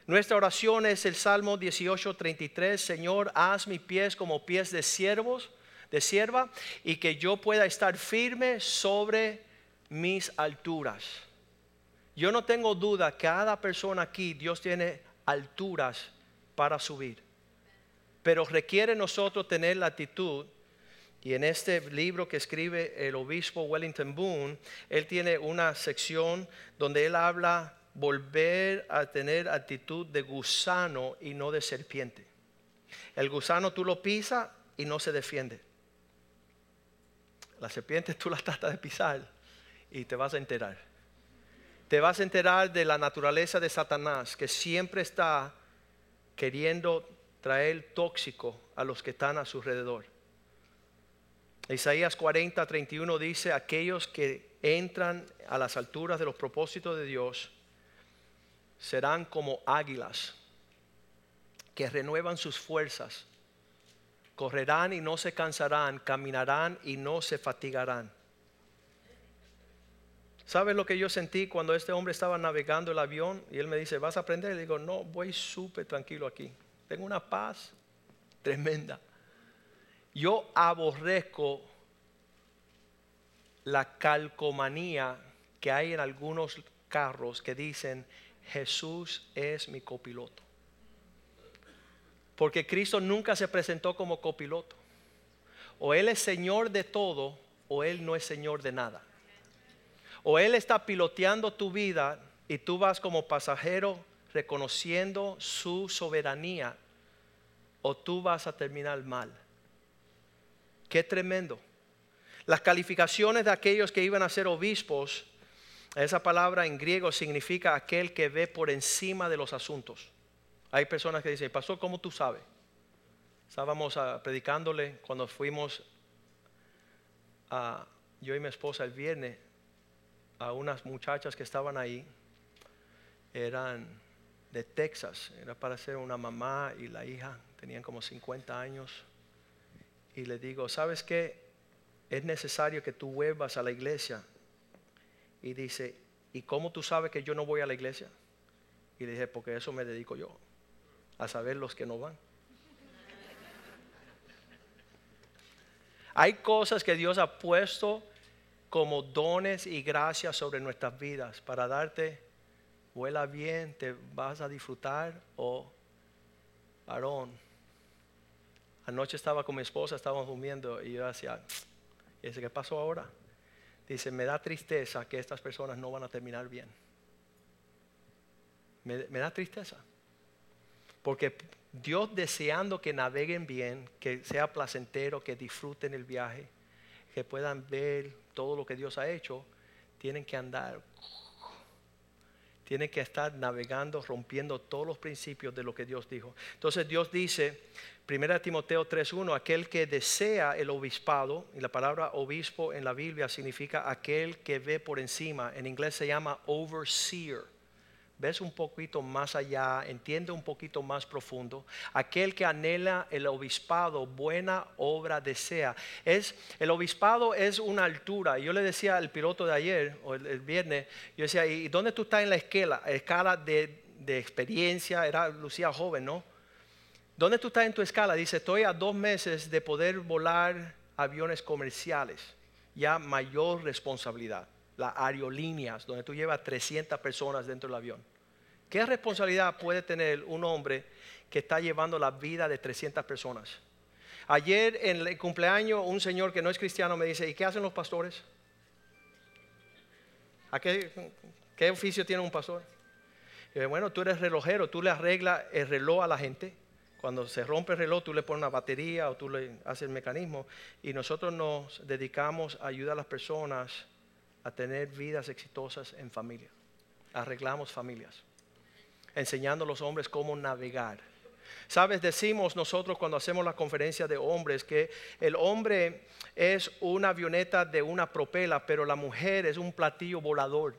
Nuestra oración es el Salmo 18:33, Señor, haz mis pies como pies de siervos, de sierva, y que yo pueda estar firme sobre mis alturas. Yo no tengo duda, cada persona aquí, Dios tiene alturas para subir. Pero requiere nosotros tener la actitud, y en este libro que escribe el obispo Wellington Boone, él tiene una sección donde él habla volver a tener actitud de gusano y no de serpiente. El gusano tú lo pisas y no se defiende. La serpiente tú la tratas de pisar y te vas a enterar. Te vas a enterar de la naturaleza de Satanás que siempre está queriendo traer tóxico a los que están a su alrededor. Isaías 40, 31 dice, aquellos que entran a las alturas de los propósitos de Dios serán como águilas que renuevan sus fuerzas, correrán y no se cansarán, caminarán y no se fatigarán. ¿Sabes lo que yo sentí cuando este hombre estaba navegando el avión y él me dice, ¿vas a aprender? Le digo, no, voy súper tranquilo aquí. Tengo una paz tremenda. Yo aborrezco la calcomanía que hay en algunos carros que dicen, Jesús es mi copiloto. Porque Cristo nunca se presentó como copiloto. O Él es Señor de todo o Él no es Señor de nada. O Él está piloteando tu vida y tú vas como pasajero reconociendo su soberanía. O tú vas a terminar mal. Qué tremendo. Las calificaciones de aquellos que iban a ser obispos esa palabra en griego significa aquel que ve por encima de los asuntos. Hay personas que dicen, pastor, ¿cómo tú sabes? Estábamos ah, predicándole cuando fuimos a, yo y mi esposa el viernes a unas muchachas que estaban ahí. Eran de Texas, era para ser una mamá y la hija, tenían como 50 años. Y le digo, ¿sabes qué? Es necesario que tú vuelvas a la iglesia y dice, ¿y cómo tú sabes que yo no voy a la iglesia? Y le dije, porque eso me dedico yo, a saber los que no van. Hay cosas que Dios ha puesto como dones y gracias sobre nuestras vidas para darte, vuela bien, te vas a disfrutar o, varón. Anoche estaba con mi esposa, estábamos durmiendo y yo decía, ¿y qué pasó ahora? Dice, me da tristeza que estas personas no van a terminar bien. Me, da tristeza. Porque Dios deseando que naveguen bien, que sea placentero, que disfruten el viaje, que puedan ver todo lo que Dios ha hecho, tienen que andar, tienen que estar navegando, rompiendo todos los principios de lo que Dios dijo. Entonces Dios dice, 1 Timoteo 3.1, aquel que desea el obispado, y la palabra obispo en la Biblia significa aquel que ve por encima, en inglés se llama overseer. Ves un poquito más allá, entiende un poquito más profundo. Aquel que anhela el obispado, buena obra desea. Es, el obispado es una altura. Yo le decía al piloto de ayer, o el, viernes, yo decía, ¿y dónde tú estás en la escala? Escala de, de experiencia, era Lucía joven, ¿no? ¿Dónde tú estás en tu escala? Dice, estoy a dos meses de poder volar aviones comerciales, ya mayor responsabilidad, las aerolíneas, donde tú llevas 300 personas dentro del avión. ¿Qué responsabilidad puede tener un hombre que está llevando la vida de 300 personas? Ayer en el cumpleaños un señor que no es cristiano me dice, ¿y qué hacen los pastores? ¿A qué, oficio tiene un pastor? bueno, tú eres relojero, tú le arreglas el reloj a la gente cuando se rompe el reloj, tú le pones una batería o tú le haces el mecanismo. Y nosotros nos dedicamos a ayudar a las personas a tener vidas exitosas en familia. Arreglamos familias. Enseñando a los hombres cómo navegar. Sabes, decimos nosotros cuando hacemos la conferencia de hombres que el hombre es una avioneta de una propela, pero la mujer es un platillo volador.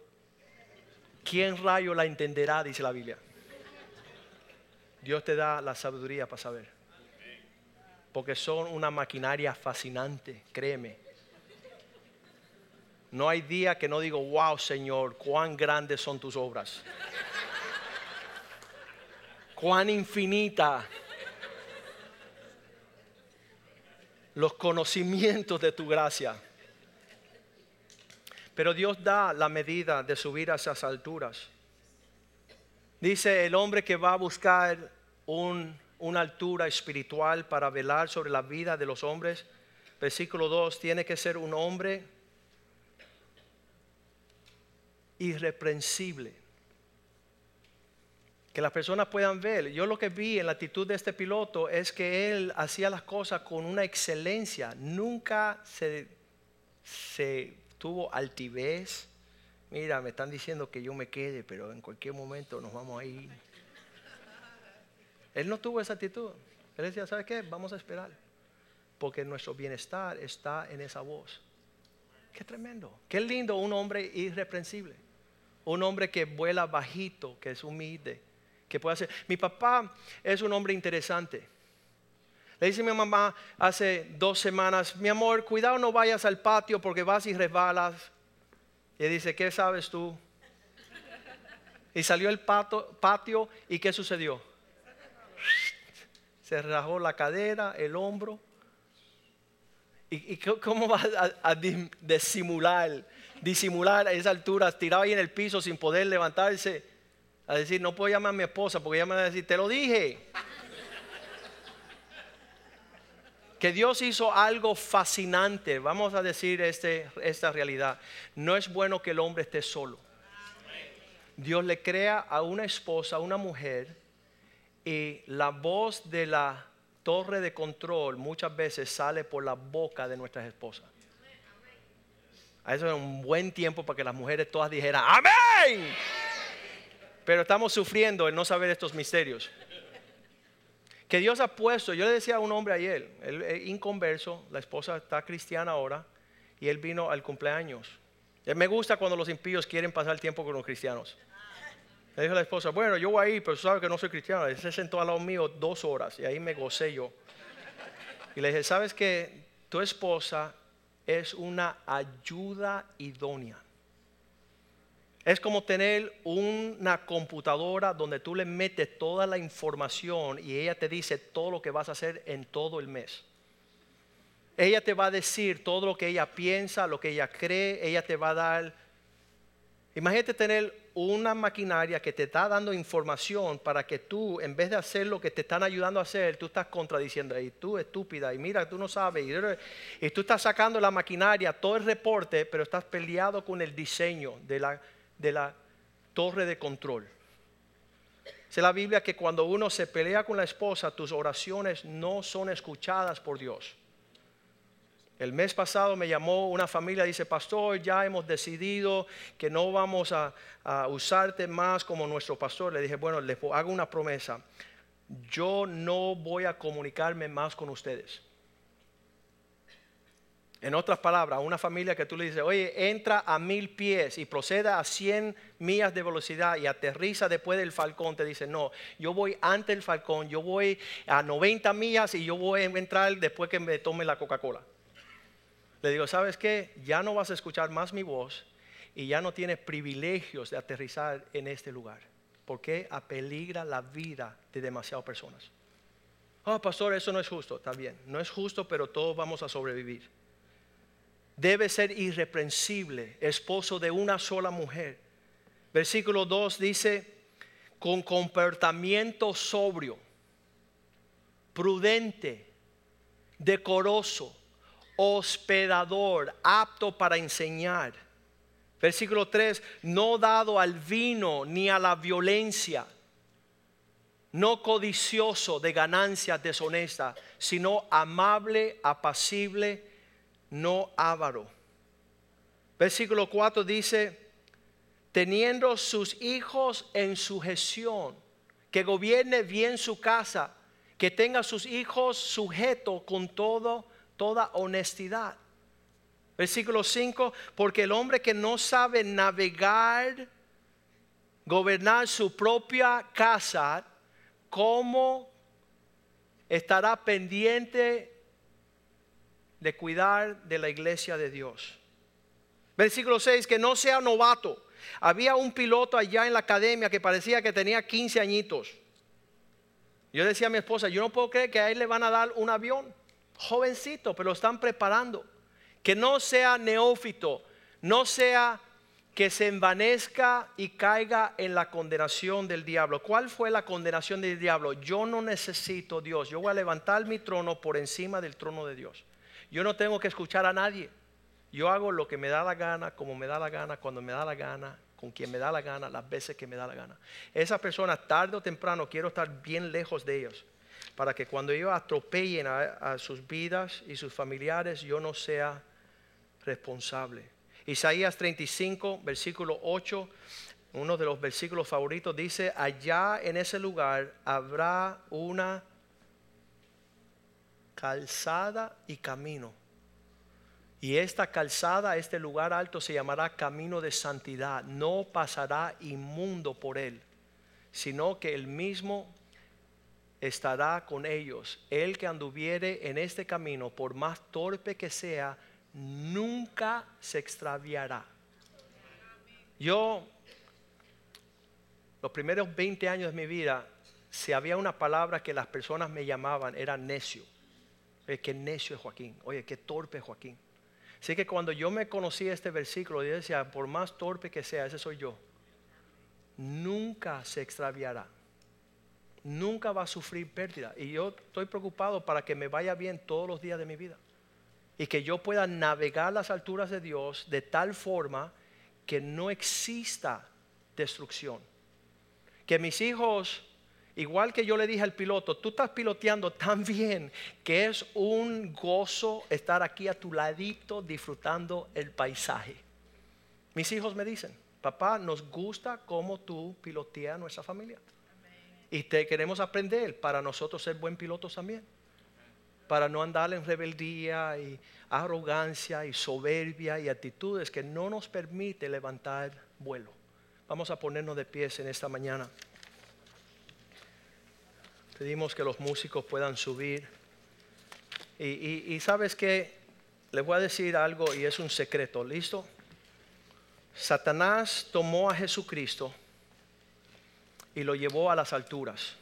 ¿Quién rayo la entenderá? Dice la Biblia. Dios te da la sabiduría para saber. Porque son una maquinaria fascinante, créeme. No hay día que no digo, wow Señor, cuán grandes son tus obras. Cuán infinita los conocimientos de tu gracia. Pero Dios da la medida de subir a esas alturas. Dice el hombre que va a buscar una altura espiritual para velar sobre la vida de los hombres. Versículo 2, tiene que ser un hombre irreprensible. Que las personas puedan ver. Yo lo que vi en la actitud de este piloto es que él hacía las cosas con una excelencia. Nunca se, se tuvo altivez. Mira, me están diciendo que yo me quede, pero en cualquier momento nos vamos a ir. Él no tuvo esa actitud. Él decía, ¿sabe qué? Vamos a esperar. Porque nuestro bienestar está en esa voz. Qué tremendo. Qué lindo un hombre irreprensible un hombre que vuela bajito, que es humilde, que puede hacer. Mi papá es un hombre interesante. Le dice a mi mamá hace dos semanas, mi amor, cuidado no vayas al patio porque vas y resbalas. Y dice, ¿qué sabes tú? Y salió el patio y ¿qué sucedió? Se rajó la cadera, el hombro. ¿Y, cómo va a, a disimular disimular a esa altura, tirado ahí en el piso sin poder levantarse, a decir, no puedo llamar a mi esposa porque ella me va a decir, te lo dije. que Dios hizo algo fascinante, vamos a decir este, esta realidad. No es bueno que el hombre esté solo. Dios le crea a una esposa, a una mujer, y la voz de la torre de control muchas veces sale por la boca de nuestras esposas. A eso era un buen tiempo para que las mujeres todas dijeran, amén. Pero estamos sufriendo el no saber estos misterios. Que Dios ha puesto, yo le decía a un hombre ayer, él es inconverso, la esposa está cristiana ahora, y él vino al cumpleaños. Él me gusta cuando los impíos quieren pasar tiempo con los cristianos. Le dijo a la esposa, bueno, yo voy ahí, pero sabes que no soy cristiano. Él se sentó al lado mío dos horas y ahí me gocé yo. Y le dije, ¿sabes que tu esposa es una ayuda idónea. Es como tener una computadora donde tú le metes toda la información y ella te dice todo lo que vas a hacer en todo el mes. Ella te va a decir todo lo que ella piensa, lo que ella cree, ella te va a dar... Imagínate tener una maquinaria que te está dando información para que tú, en vez de hacer lo que te están ayudando a hacer, tú estás contradiciendo, y tú estúpida, y mira, tú no sabes, y, tú estás sacando la maquinaria, todo el reporte, pero estás peleado con el diseño de la, de la torre de control. Dice la Biblia que cuando uno se pelea con la esposa, tus oraciones no son escuchadas por Dios. El mes pasado me llamó una familia, dice, pastor, ya hemos decidido que no vamos a, usarte más como nuestro pastor. Le dije, bueno, les hago una promesa. Yo no voy a comunicarme más con ustedes. En otras palabras, a una familia que tú le dices, oye, entra a mil pies y proceda a 100 millas de velocidad y aterriza después del falcón, te dice, no, yo voy ante el falcón, yo voy a 90 millas y yo voy a entrar después que me tome la Coca-Cola. Le digo, ¿sabes qué? Ya no vas a escuchar más mi voz y ya no tienes privilegios de aterrizar en este lugar. Porque apeligra la vida de demasiadas personas. Oh, pastor, eso no es justo. Está bien, no es justo, pero todos vamos a sobrevivir. Debe ser irreprensible, esposo de una sola mujer. Versículo 2 dice, con comportamiento sobrio, prudente, decoroso hospedador, apto para enseñar. Versículo 3, no dado al vino ni a la violencia, no codicioso de ganancias deshonestas, sino amable, apacible, no avaro. Versículo 4 dice, teniendo sus hijos en sujeción, que gobierne bien su casa, que tenga sus hijos sujetos con todo, toda honestidad. Versículo 5, porque el hombre que no sabe navegar, gobernar su propia casa, ¿cómo estará pendiente de cuidar de la iglesia de Dios? Versículo 6, que no sea novato. Había un piloto allá en la academia que parecía que tenía 15 añitos. Yo decía a mi esposa, yo no puedo creer que a él le van a dar un avión. Jovencito, pero lo están preparando que no sea neófito, no sea que se envanezca y caiga en la condenación del diablo. ¿Cuál fue la condenación del diablo? Yo no necesito Dios. Yo voy a levantar mi trono por encima del trono de Dios. Yo no tengo que escuchar a nadie. Yo hago lo que me da la gana, como me da la gana, cuando me da la gana, con quien me da la gana, las veces que me da la gana. Esa persona, tarde o temprano, quiero estar bien lejos de ellos. Para que cuando ellos atropellen a, a sus vidas y sus familiares, yo no sea responsable. Isaías 35, versículo 8, uno de los versículos favoritos, dice, allá en ese lugar habrá una calzada y camino. Y esta calzada, este lugar alto se llamará camino de santidad. No pasará inmundo por él, sino que el mismo estará con ellos. El que anduviere en este camino, por más torpe que sea, nunca se extraviará. Yo, los primeros 20 años de mi vida, si había una palabra que las personas me llamaban, era necio. Oye, qué necio es Joaquín. Oye, qué torpe es Joaquín. Así que cuando yo me conocí este versículo, yo decía, por más torpe que sea, ese soy yo. Nunca se extraviará. Nunca va a sufrir pérdida. Y yo estoy preocupado para que me vaya bien todos los días de mi vida y que yo pueda navegar las alturas de Dios de tal forma que no exista destrucción. Que mis hijos, igual que yo le dije al piloto, tú estás piloteando tan bien que es un gozo estar aquí a tu ladito disfrutando el paisaje. Mis hijos me dicen, papá, nos gusta cómo tú piloteas nuestra familia. Y te queremos aprender para nosotros ser buen pilotos también para no andar en rebeldía y arrogancia y soberbia y actitudes que no nos permite levantar vuelo. Vamos a ponernos de pies en esta mañana. Pedimos que los músicos puedan subir. Y, sabes que les voy a decir algo y es un secreto, ¿listo? Satanás tomó a Jesucristo y lo llevó a las alturas.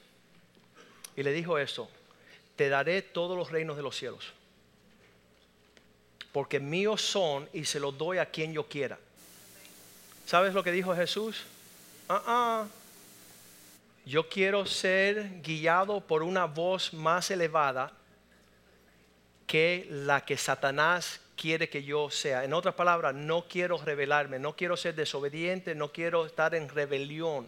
Y le dijo esto, te daré todos los reinos de los cielos. Porque míos son y se los doy a quien yo quiera. ¿Sabes lo que dijo Jesús? Ah, ah. Yo quiero ser guiado por una voz más elevada que la que Satanás quiere que yo sea. En otras palabras, no quiero rebelarme, no quiero ser desobediente, no quiero estar en rebelión.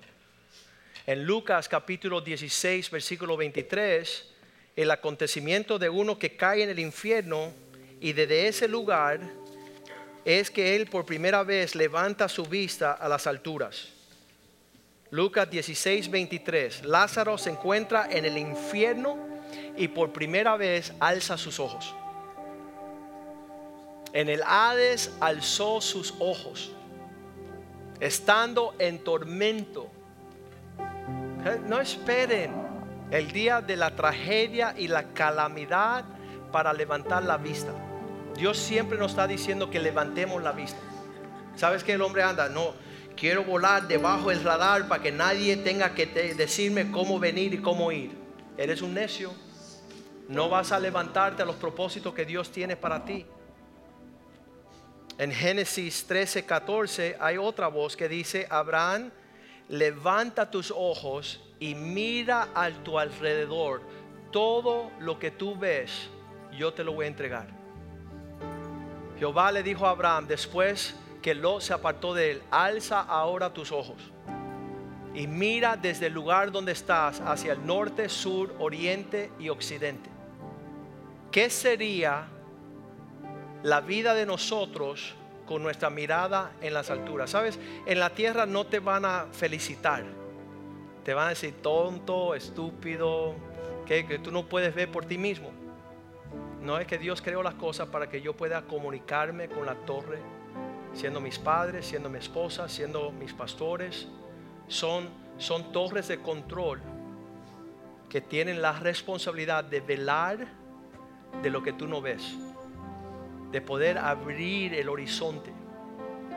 En Lucas capítulo 16, versículo 23, el acontecimiento de uno que cae en el infierno y desde ese lugar es que él por primera vez levanta su vista a las alturas. Lucas 16, 23. Lázaro se encuentra en el infierno y por primera vez alza sus ojos. En el Hades alzó sus ojos, estando en tormento. No esperen el día de la tragedia y la calamidad para levantar la vista. Dios siempre nos está diciendo que levantemos la vista. ¿Sabes que el hombre anda? No, quiero volar debajo del radar para que nadie tenga que decirme cómo venir y cómo ir. Eres un necio. No vas a levantarte a los propósitos que Dios tiene para ti. En Génesis 13, 14 hay otra voz que dice, Abraham, levanta tus ojos y mira a tu alrededor. Todo lo que tú ves, yo te lo voy a entregar. Jehová le dijo a Abraham después que Lot se apartó de él, alza ahora tus ojos y mira desde el lugar donde estás hacia el norte, sur, oriente y occidente. ¿Qué sería la vida de nosotros con nuestra mirada en las alturas? Sabes, en la tierra no te van a felicitar te van a decir tonto, estúpido, que, que tú no puedes ver por ti mismo. No es que Dios creó las cosas para que yo pueda comunicarme con la torre, siendo mis padres, siendo mi esposa, siendo mis pastores. Son, son torres de control que tienen la responsabilidad de velar de lo que tú no ves, de poder abrir el horizonte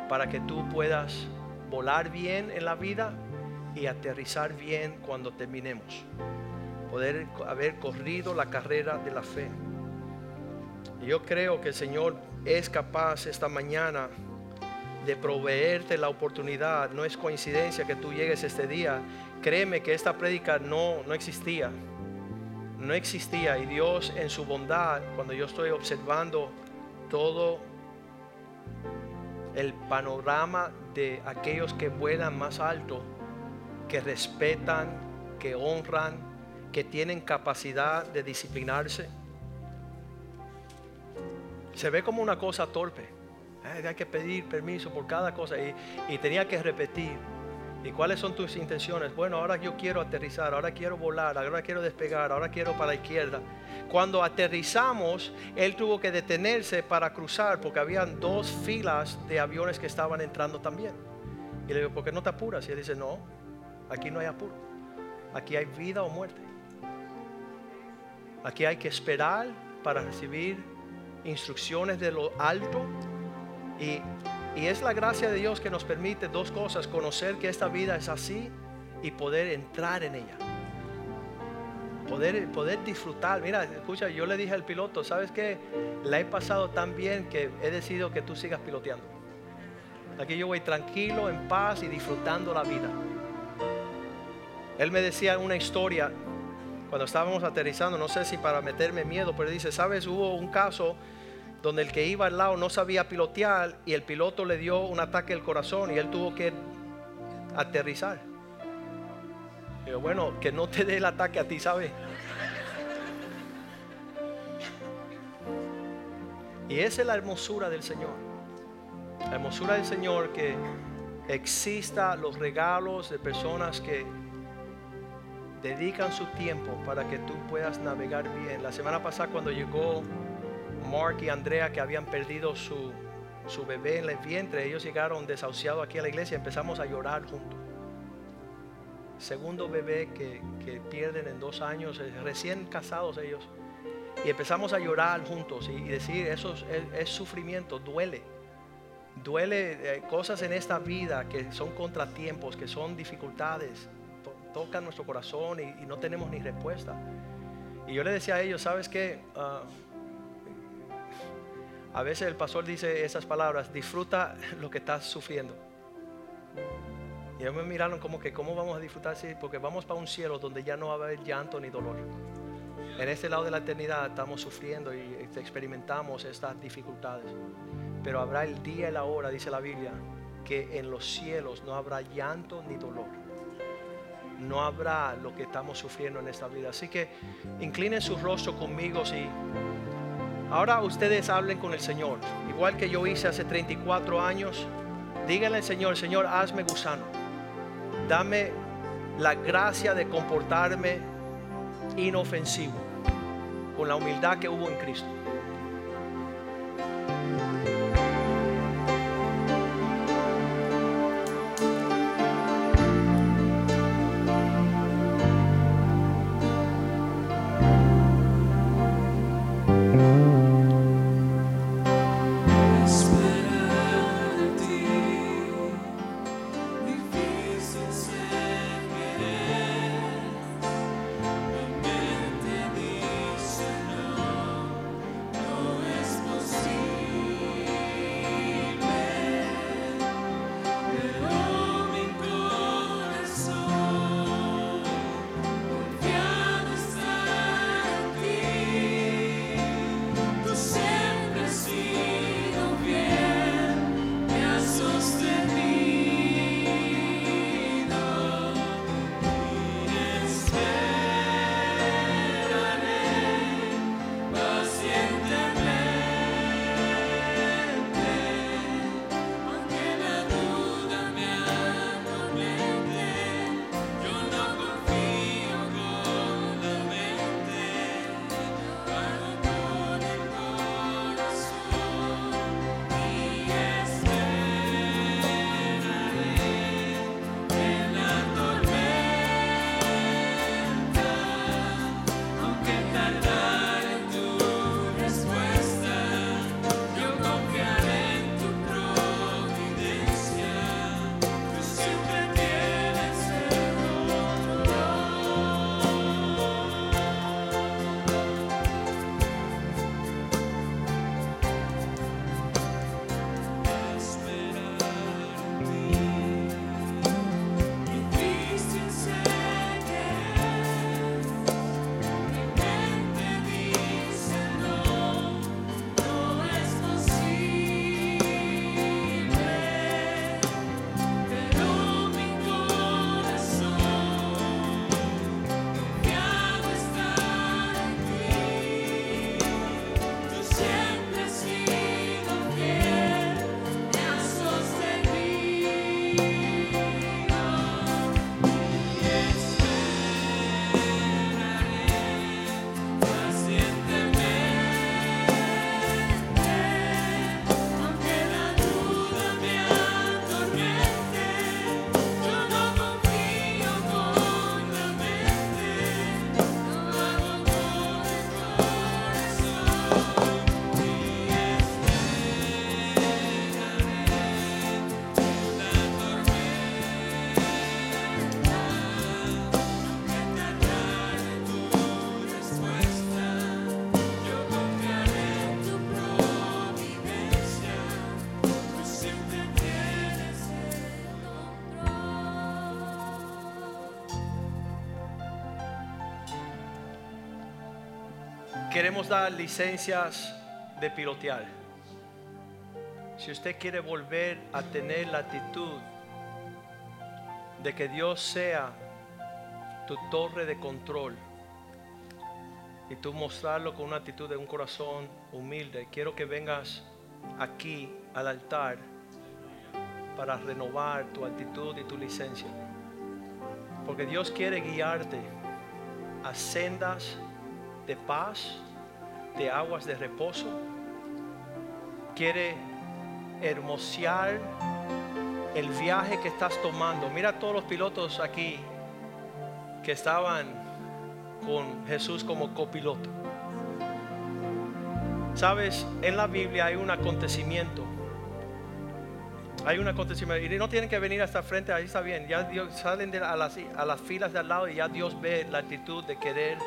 para que tú puedas volar bien en la vida y aterrizar bien cuando terminemos. Poder haber corrido la carrera de la fe. yo creo que el Señor es capaz esta mañana de proveerte la oportunidad. No es coincidencia que tú llegues este día. Créeme que esta prédica no, no existía. No existía. Y Dios en su bondad, cuando yo estoy observando todo el panorama de aquellos que vuelan más alto, que respetan, que honran, que tienen capacidad de disciplinarse. Se ve como una cosa torpe. Hay que pedir permiso por cada cosa y, tenía que repetir. ¿Y cuáles son tus intenciones? Bueno, ahora yo quiero aterrizar, ahora quiero volar, ahora quiero despegar, ahora quiero para la izquierda. Cuando aterrizamos, él tuvo que detenerse para cruzar porque habían dos filas de aviones que estaban entrando también. Y le digo, ¿por qué no te apuras? Y él dice, no, aquí no hay apuro. Aquí hay vida o muerte. Aquí hay que esperar para recibir instrucciones de lo alto y, es la gracia de Dios que nos permite dos cosas, conocer que esta vida es así y poder entrar en ella. Poder, poder disfrutar. Mira, escucha, yo le dije al piloto, ¿sabes qué? La he pasado tan bien que he decidido que tú sigas piloteando. Aquí yo voy tranquilo, en paz y disfrutando la vida. Él me decía una historia cuando estábamos aterrizando, no sé si para meterme miedo, pero dice, ¿sabes? Hubo un caso donde el que iba al lado no sabía pilotear y el piloto le dio un ataque al corazón y él tuvo que aterrizar. Pero bueno, que no te dé el ataque a ti, ¿sabes? Y esa es la hermosura del Señor. La hermosura del Señor que exista los regalos de personas que dedican su tiempo para que tú puedas navegar bien. La semana pasada cuando llegó Mark y Andrea que habían perdido su, bebé en el vientre, ellos llegaron desahuciados aquí a la iglesia, empezamos a llorar juntos. Segundo bebé que, pierden en dos años, recién casados ellos. Y empezamos a llorar juntos y, decir, eso es, sufrimiento, duele. Duele eh, cosas en esta vida que son contratiempos, que son dificultades, tocan nuestro corazón y, no tenemos ni respuesta. Y yo le decía a ellos, ¿sabes qué? Ah, a veces el pastor dice esas palabras, disfruta lo que estás sufriendo. Y ellos me miraron como que, ¿cómo vamos a disfrutar? Sí, porque vamos para un cielo donde ya no va a haber llanto ni dolor. En este lado de la eternidad estamos sufriendo y experimentamos estas dificultades. Pero habrá el día y la hora, dice la Biblia, que en los cielos no habrá llanto ni dolor. No habrá lo que estamos sufriendo en esta vida. Así que inclinen su rostro conmigo si Ahora ustedes hablen con el Señor, igual que yo hice hace 34 años. Díganle al Señor, Señor, hazme gusano. Dame la gracia de comportarme inofensivo, con la humildad que hubo en Cristo. Queremos dar licencias de pilotear. Si usted quiere volver a tener la actitud de que Dios sea tu torre de control y tú mostrarlo con una actitud de un corazón humilde, quiero que vengas aquí al altar para renovar tu actitud y tu licencia. Porque Dios quiere guiarte a sendas de paz, de aguas de reposo. Quiere hermosear el viaje que estás tomando. Mira todos los pilotos aquí que estaban con Jesús como copiloto. Sabes, en la Biblia hay un acontecimiento. Hay un acontecimiento. Y no tienen que venir hasta frente, ahí está bien. Ya Dios, salen a, las, a las filas de al lado y ya Dios ve la actitud de querer.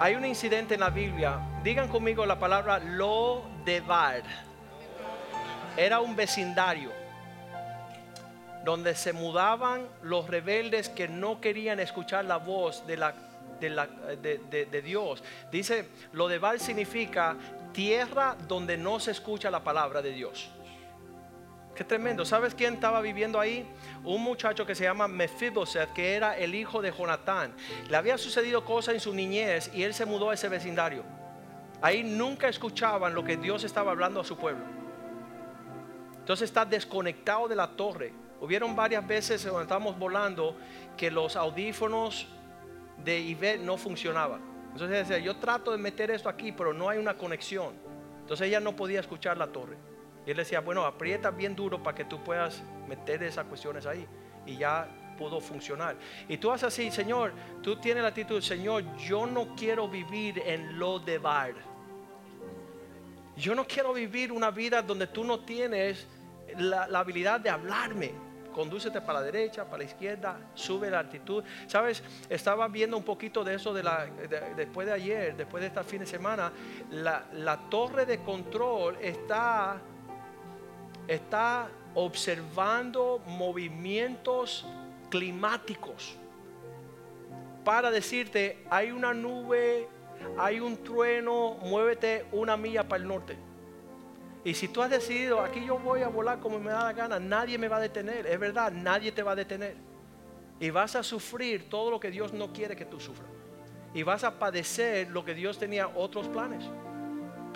Hay un incidente en la Biblia. Digan conmigo la palabra lo devar. Era un vecindario donde se mudaban los rebeldes que no querían escuchar la voz de, la, de, Dios. Dice, lo de Val significa tierra donde no se escucha la palabra de Dios. Qué tremendo. ¿Sabes quién estaba viviendo ahí? Un muchacho que se llama Mephibosheth, que era el hijo de Jonatán. Le había sucedido cosas en su niñez y él se mudó a ese vecindario. Ahí nunca escuchaban lo que Dios estaba hablando a su pueblo. Entonces está desconectado de la torre. Hubieron varias veces cuando estábamos volando que los audífonos de Ivette no funcionaban. Entonces decía, yo trato de meter esto aquí, pero no hay una conexión. Entonces ella no podía escuchar la torre. Y él decía, bueno, aprieta bien duro para que tú puedas meter esas cuestiones ahí. Y ya pudo funcionar. Y tú haces así, Señor, tú tienes la actitud, Señor, yo no quiero vivir en lo de bar. Yo no quiero vivir una vida donde tú no tienes la, la habilidad de hablarme condúcete para la derecha, para la izquierda, sube la altitud. Sabes, estaba viendo un poquito de eso de la, después de ayer, después de este fin de semana, la, torre de control está, está observando movimientos climáticos para decirte, hay una nube, hay un trueno, muévete una milla para el norte. Y si tú has decidido, aquí yo voy a volar como me da la gana, nadie me va a detener. Es verdad, nadie te va a detener. Y vas a sufrir todo lo que Dios no quiere que tú sufras. Y vas a padecer lo que Dios tenía otros planes.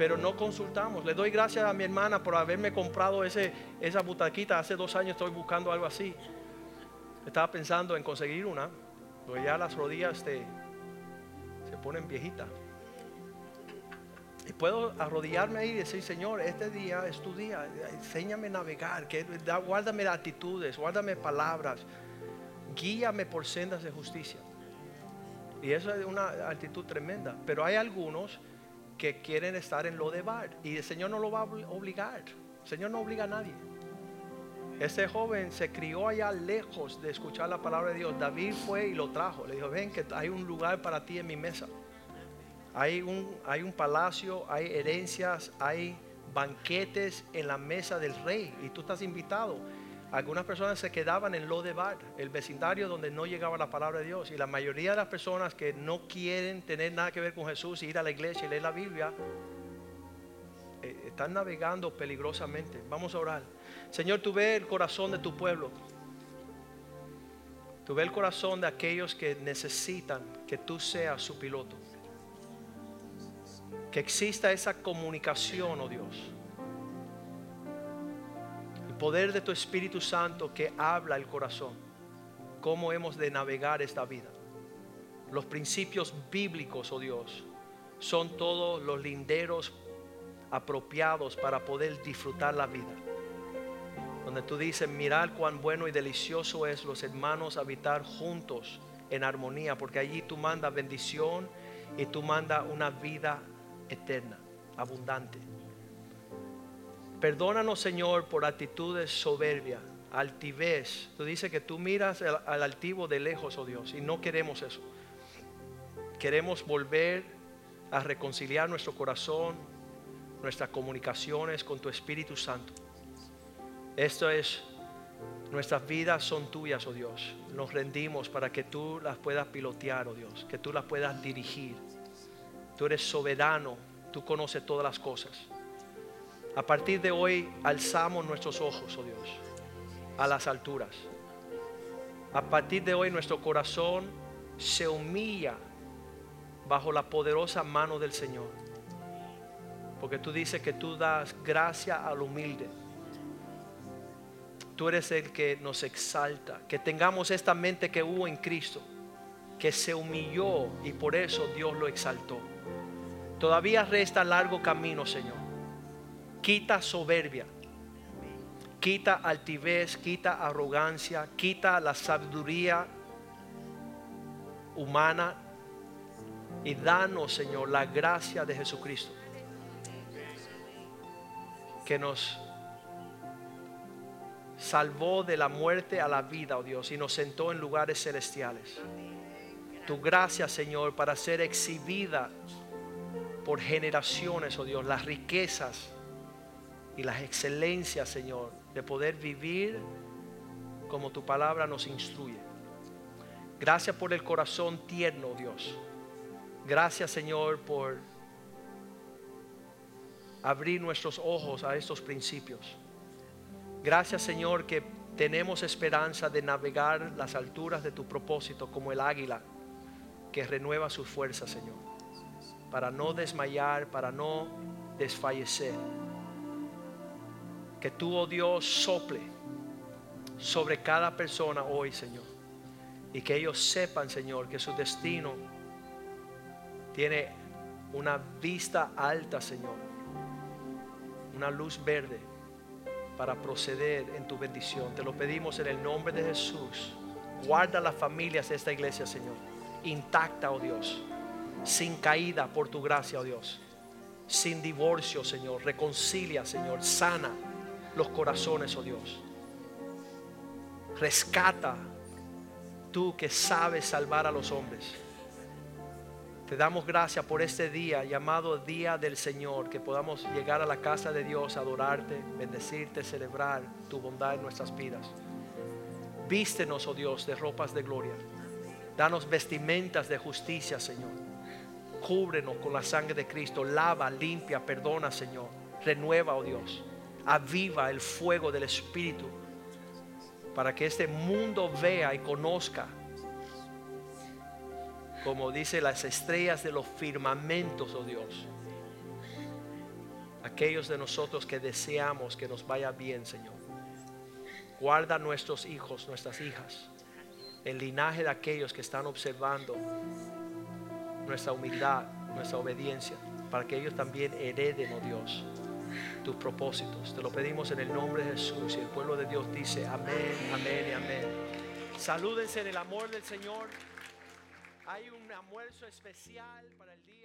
Pero no consultamos. Le doy gracias a mi hermana por haberme comprado ese, esa butaquita. Hace dos años estoy buscando algo así. Estaba pensando en conseguir una. Porque ya las rodillas se ponen viejitas. Y puedo arrodillarme ahí y decir, Señor, este día es tu día, enséñame a navegar, que, guárdame actitudes, guárdame palabras, guíame por sendas de justicia. Y eso es una actitud tremenda. Pero hay algunos que quieren estar en lo de bar y el Señor no lo va a obligar. El Señor no obliga a nadie. Este joven se crió allá lejos de escuchar la palabra de Dios. David fue y lo trajo. Le dijo, ven que hay un lugar para ti en mi mesa. Hay un, hay un palacio, hay herencias, hay banquetes en la mesa del rey y tú estás invitado. Algunas personas se quedaban en Lodebar, el vecindario donde no llegaba la palabra de Dios. Y la mayoría de las personas que no quieren tener nada que ver con Jesús, ir a la iglesia y leer la Biblia, eh, están navegando peligrosamente. Vamos a orar. Señor, tú ves el corazón de tu pueblo. Tú ves el corazón de aquellos que necesitan que tú seas su piloto. Que exista esa comunicación, oh Dios. Poder de tu Espíritu Santo que habla el corazón. Cómo hemos de navegar esta vida. Los principios bíblicos, oh Dios, son todos los linderos apropiados para poder disfrutar la vida. Donde tú dices, mirar cuán bueno y delicioso es los hermanos habitar juntos en armonía, porque allí tú mandas bendición y tú mandas una vida eterna, abundante. Perdónanos, Señor, por actitudes soberbias, altivez. Tú dices que tú miras al, altivo de lejos, oh Dios, y no queremos eso. Queremos volver a reconciliar nuestro corazón, nuestras comunicaciones con tu Espíritu Santo. Esto es, nuestras vidas son tuyas, oh Dios. Nos rendimos para que tú las puedas pilotear, oh Dios, que tú las puedas dirigir Tú eres soberano, tú conoces todas las cosas. A partir de hoy alzamos nuestros ojos, oh Dios, a las alturas. A partir de hoy nuestro corazón se humilla bajo la poderosa mano del Señor. Porque tú dices que tú das gracia al humilde. Tú eres el que nos exalta. Que tengamos esta mente que hubo en Cristo. Que se humilló y por eso Dios lo exaltó. Todavía resta largo camino, Señor quita soberbia, quita altivez, quita arrogancia, quita la sabiduría humana y danos, Señor, la gracia de Jesucristo que nos salvó de la muerte a la vida, oh Dios, y nos sentó en lugares celestiales. Tu gracia, Señor, para ser exhibida por generaciones, oh Dios, las riquezas y las excelencias, Señor, de poder vivir como tu palabra nos instruye. Gracias por el corazón tierno, Dios. Gracias, Señor, por abrir nuestros ojos a estos principios. Gracias, Señor, que tenemos esperanza de navegar las alturas de tu propósito como el águila que renueva sus fuerzas, Señor, para no desmayar, para no desfallecer que tú, oh Dios, sople sobre cada persona hoy, Señor. Y que ellos sepan, Señor, que su destino tiene una vista alta, Señor. Una luz verde para proceder en tu bendición. Te lo pedimos en el nombre de Jesús. Guarda las familias de esta iglesia, Señor. Intacta, oh Dios. Sin caída por tu gracia, oh Dios. Sin divorcio, Señor. Reconcilia, Señor. Sana los corazones, oh Dios. Rescata tú que sabes salvar a los hombres. Te damos gracias por este día llamado Día del Señor, que podamos llegar a la casa de Dios, adorarte, bendecirte, celebrar tu bondad en nuestras vidas. Vístenos, oh Dios, de ropas de gloria. Danos vestimentas de justicia, Señor. Cúbrenos con la sangre de Cristo. Lava, limpia, perdona, Señor. Renueva, oh Dios aviva el fuego del Espíritu para que este mundo vea y conozca, como dice las estrellas de los firmamentos, oh Dios, aquellos de nosotros que deseamos que nos vaya bien, Señor. Guarda nuestros hijos, nuestras hijas, el linaje de aquellos que están observando nuestra humildad, nuestra obediencia, para que ellos también hereden, oh Dios tus propósitos. Te lo pedimos en el nombre de Jesús. Y el pueblo de Dios dice amén, amén y amén. Salúdense en el amor del Señor. Hay un almuerzo especial para el día.